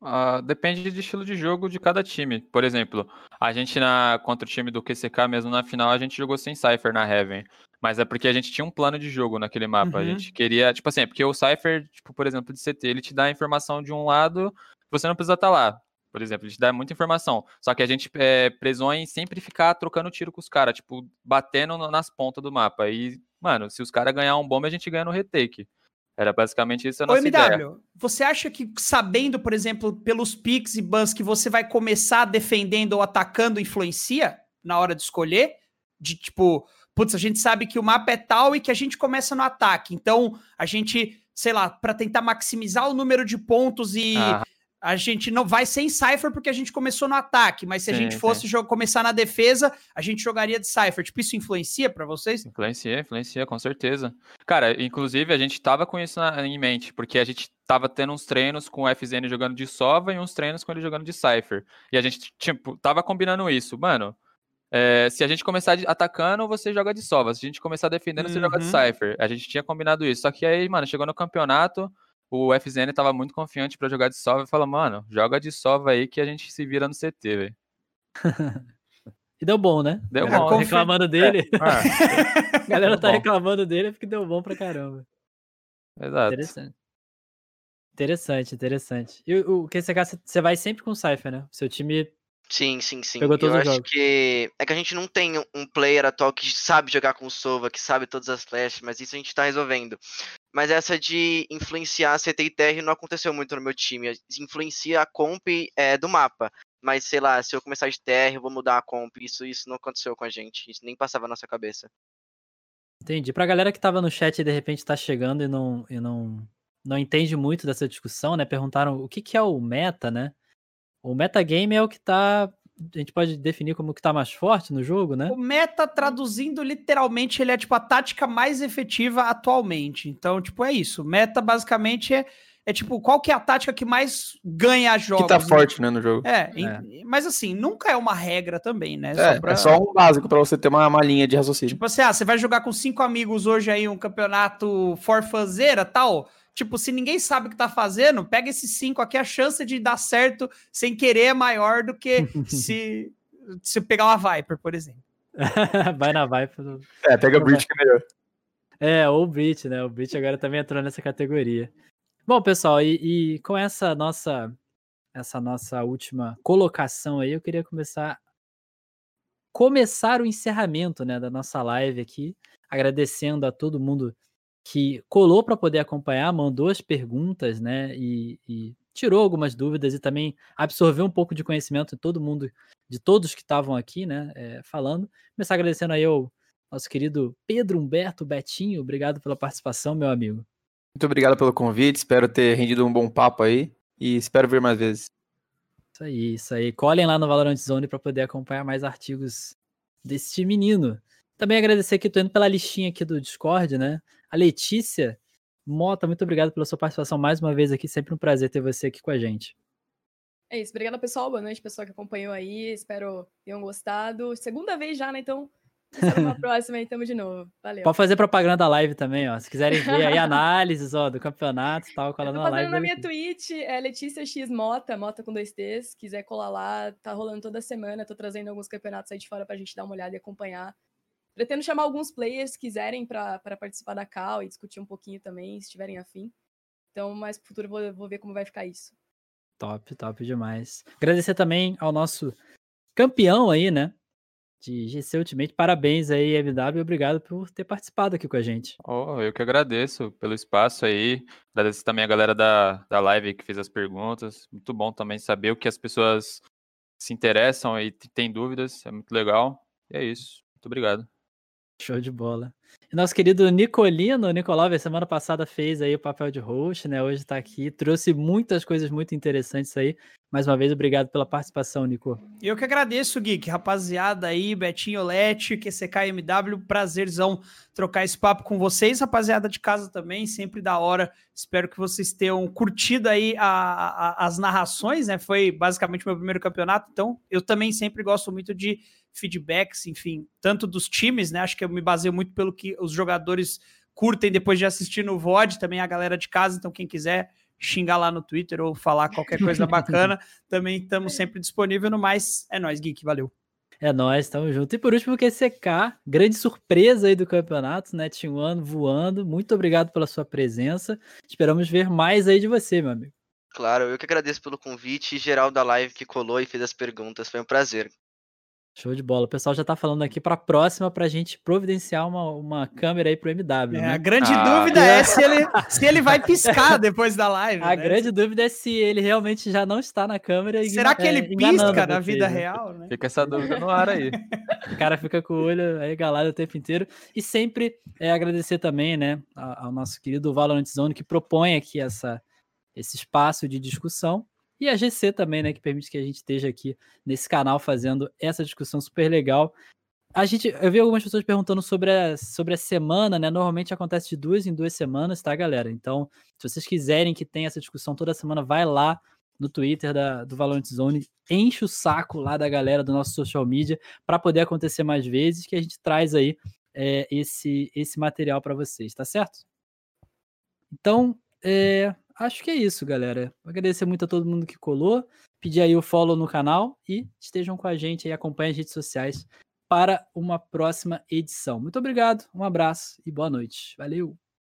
Uh, depende de estilo de jogo de cada time. Por exemplo, a gente na contra o time do QCK mesmo na final, a gente jogou sem Cypher na Heaven. Mas é porque a gente tinha um plano de jogo naquele mapa. Uhum. A gente queria, tipo assim, é porque o Cypher, tipo, por exemplo, de CT, ele te dá a informação de um lado, você não precisa estar tá lá. Por exemplo, ele te dá muita informação. Só que a gente é, prezou em sempre ficar trocando tiro com os caras, tipo, batendo nas pontas do mapa. E, mano, se os caras ganhar um bombe, a gente ganha no retake. Era basicamente isso a nossa Ô, MW, ideia. você acha que sabendo, por exemplo, pelos picks e bans que você vai começar defendendo ou atacando influencia na hora de escolher? De tipo, putz, a gente sabe que o mapa é tal e que a gente começa no ataque. Então, a gente, sei lá, para tentar maximizar o número de pontos e ah a gente não vai sem Cypher porque a gente começou no ataque, mas se sim, a gente fosse começar na defesa, a gente jogaria de Cypher. Tipo, isso influencia para vocês? Influencia, influencia, com certeza. Cara, inclusive a gente tava com isso na, em mente, porque a gente tava tendo uns treinos com o FZN jogando de Sova e uns treinos com ele jogando de Cypher. E a gente, tipo, tava combinando isso. Mano, é, se a gente começar atacando, você joga de Sova. Se a gente começar defendendo, uhum. você joga de uhum. Cypher. A gente tinha combinado isso. Só que aí, mano, chegou no campeonato o FZN tava muito confiante para jogar de sova e falou, mano, joga de sova aí que a gente se vira no CT, velho. e deu bom, né? Deu bom. Confi... Reclamando dele. É. Ah, a galera tá bom. reclamando dele porque deu bom pra caramba. Exato. Interessante. Interessante, interessante. E o, o QCK, você vai sempre com o Cypher, né? Seu time Sim, sim, sim. Pegou todos Eu acho jogos. que é que a gente não tem um player atual que sabe jogar com o Sova, que sabe todas as flashes, mas isso a gente tá resolvendo. Mas essa de influenciar a CT e TR não aconteceu muito no meu time. Influencia a comp é, do mapa. Mas, sei lá, se eu começar de TR, eu vou mudar a comp. Isso, isso não aconteceu com a gente. Isso nem passava na nossa cabeça. Entendi. Pra galera que tava no chat e de repente tá chegando e não, e não, não entende muito dessa discussão, né? Perguntaram o que, que é o meta, né? O metagame é o que está a gente pode definir como que tá mais forte no jogo, né? O meta, traduzindo literalmente, ele é tipo a tática mais efetiva atualmente. Então, tipo, é isso. Meta, basicamente, é, é tipo, qual que é a tática que mais ganha jogos? Que tá né? forte, né, no jogo. É, em- mas assim, nunca é uma regra também, né? É, pra- é só um básico pra você ter uma, uma linha de raciocínio. Tipo assim, ah, você vai jogar com cinco amigos hoje aí um campeonato forfazeira tal. Tipo, se ninguém sabe o que tá fazendo, pega esses cinco aqui, a chance de dar certo sem querer é maior do que se, se pegar uma Viper, por exemplo. Vai na vibe. do- É, pega o Bridge que é melhor. É, ou o Brit, né? O Brit agora também entrou nessa categoria. Bom, pessoal, e, e com essa nossa essa nossa última colocação aí, eu queria começar começar o encerramento, né, da nossa live aqui, agradecendo a todo mundo que colou para poder acompanhar, mandou as perguntas, né, e, e tirou algumas dúvidas e também absorveu um pouco de conhecimento de todo mundo, de todos que estavam aqui, né, é, falando. Começar agradecendo aí ao nosso querido Pedro Humberto Betinho, obrigado pela participação, meu amigo. Muito obrigado pelo convite, espero ter rendido um bom papo aí e espero vir mais vezes. Isso aí, isso aí. Colhem lá no Valorant Zone para poder acompanhar mais artigos desse menino. Também agradecer que tô indo pela listinha aqui do Discord, né? A Letícia Mota, muito obrigado pela sua participação mais uma vez aqui. Sempre um prazer ter você aqui com a gente. É isso. Obrigada, pessoal. Boa noite, pessoal que acompanhou aí. Espero tenham gostado. Segunda vez já, né? Então, uma próxima e tamo de novo. Valeu. Pode fazer propaganda da live também, ó. Se quiserem ver aí análises, ó, do campeonato e tal, cola na live. na minha aqui. Twitch, é Letícia X Mota, Mota com dois T's. Quiser colar lá, tá rolando toda semana. Tô trazendo alguns campeonatos aí de fora pra gente dar uma olhada e acompanhar. Pretendo chamar alguns players que quiserem pra pra participar da call e discutir um pouquinho também, se tiverem afim. Então, mais pro futuro, vou, vou ver como vai ficar isso. Top, top demais. Agradecer também ao nosso campeão aí, né? De GC Ultimate. Parabéns aí, MW. Obrigado por ter participado aqui com a gente. Oh, eu que agradeço pelo espaço aí. Agradeço também a galera da, da live que fez as perguntas. Muito bom também saber o que as pessoas se interessam e têm dúvidas. É muito legal. E é isso. Muito obrigado. Show de bola. Nosso querido Nicolino, Nicolove, semana passada fez aí o papel de host, né? Hoje tá aqui, trouxe muitas coisas muito interessantes aí. Mais uma vez, obrigado pela participação, Nico. Eu que agradeço, Geek. Rapaziada aí, Betinho Lete, QCKMW, prazerzão trocar esse papo com vocês. Rapaziada de casa também, sempre da hora. Espero que vocês tenham curtido aí a- a- as narrações, né? Foi basicamente meu primeiro campeonato, então eu também sempre gosto muito de feedbacks, enfim, tanto dos times, né? Acho que eu me baseio muito pelo que os jogadores curtem depois de assistir no VOD, também a galera de casa, então quem quiser xingar lá no Twitter ou falar qualquer coisa bacana, também estamos sempre disponíveis no mais. É nóis, Geek, valeu. É nóis, tamo junto. E por último, o QCK, grande surpresa aí do campeonato, né? Team One voando. Muito obrigado pela sua presença. Esperamos ver mais aí de você, meu amigo. Claro, eu que agradeço pelo convite e geral da live que colou e fez as perguntas. Foi um prazer. Show de bola. O pessoal já tá falando aqui pra próxima pra gente providenciar uma, uma câmera aí pro MW, É, né? a grande Ah. dúvida é se ele, se ele vai piscar depois da live. A né? grande dúvida é se ele realmente já não está na câmera. e Será engana- que ele é, pisca na vida né? real, né? Fica essa dúvida no ar aí. O cara fica com o olho aí galado o tempo inteiro. E sempre é, agradecer também, né, a- ao nosso querido Valorant Zone, que propõe aqui essa, esse espaço de discussão. E a GC também, né, que permite que a gente esteja aqui nesse canal fazendo essa discussão super legal. A gente, eu vi algumas pessoas perguntando sobre a, sobre a semana, né? Normalmente acontece de duas em duas semanas, tá, galera? Então, se vocês quiserem que tenha essa discussão toda semana, vai lá no Twitter da, do Valorant Zone, enche o saco lá da galera do nosso social media para poder acontecer mais vezes, que a gente traz aí é, esse, esse material para vocês, tá certo? Então, é, acho que é isso, galera. Agradecer muito a todo mundo que colou, pedir aí o follow no canal e estejam com a gente aí, acompanhem as redes sociais para uma próxima edição. Muito obrigado, um abraço e boa noite. Valeu!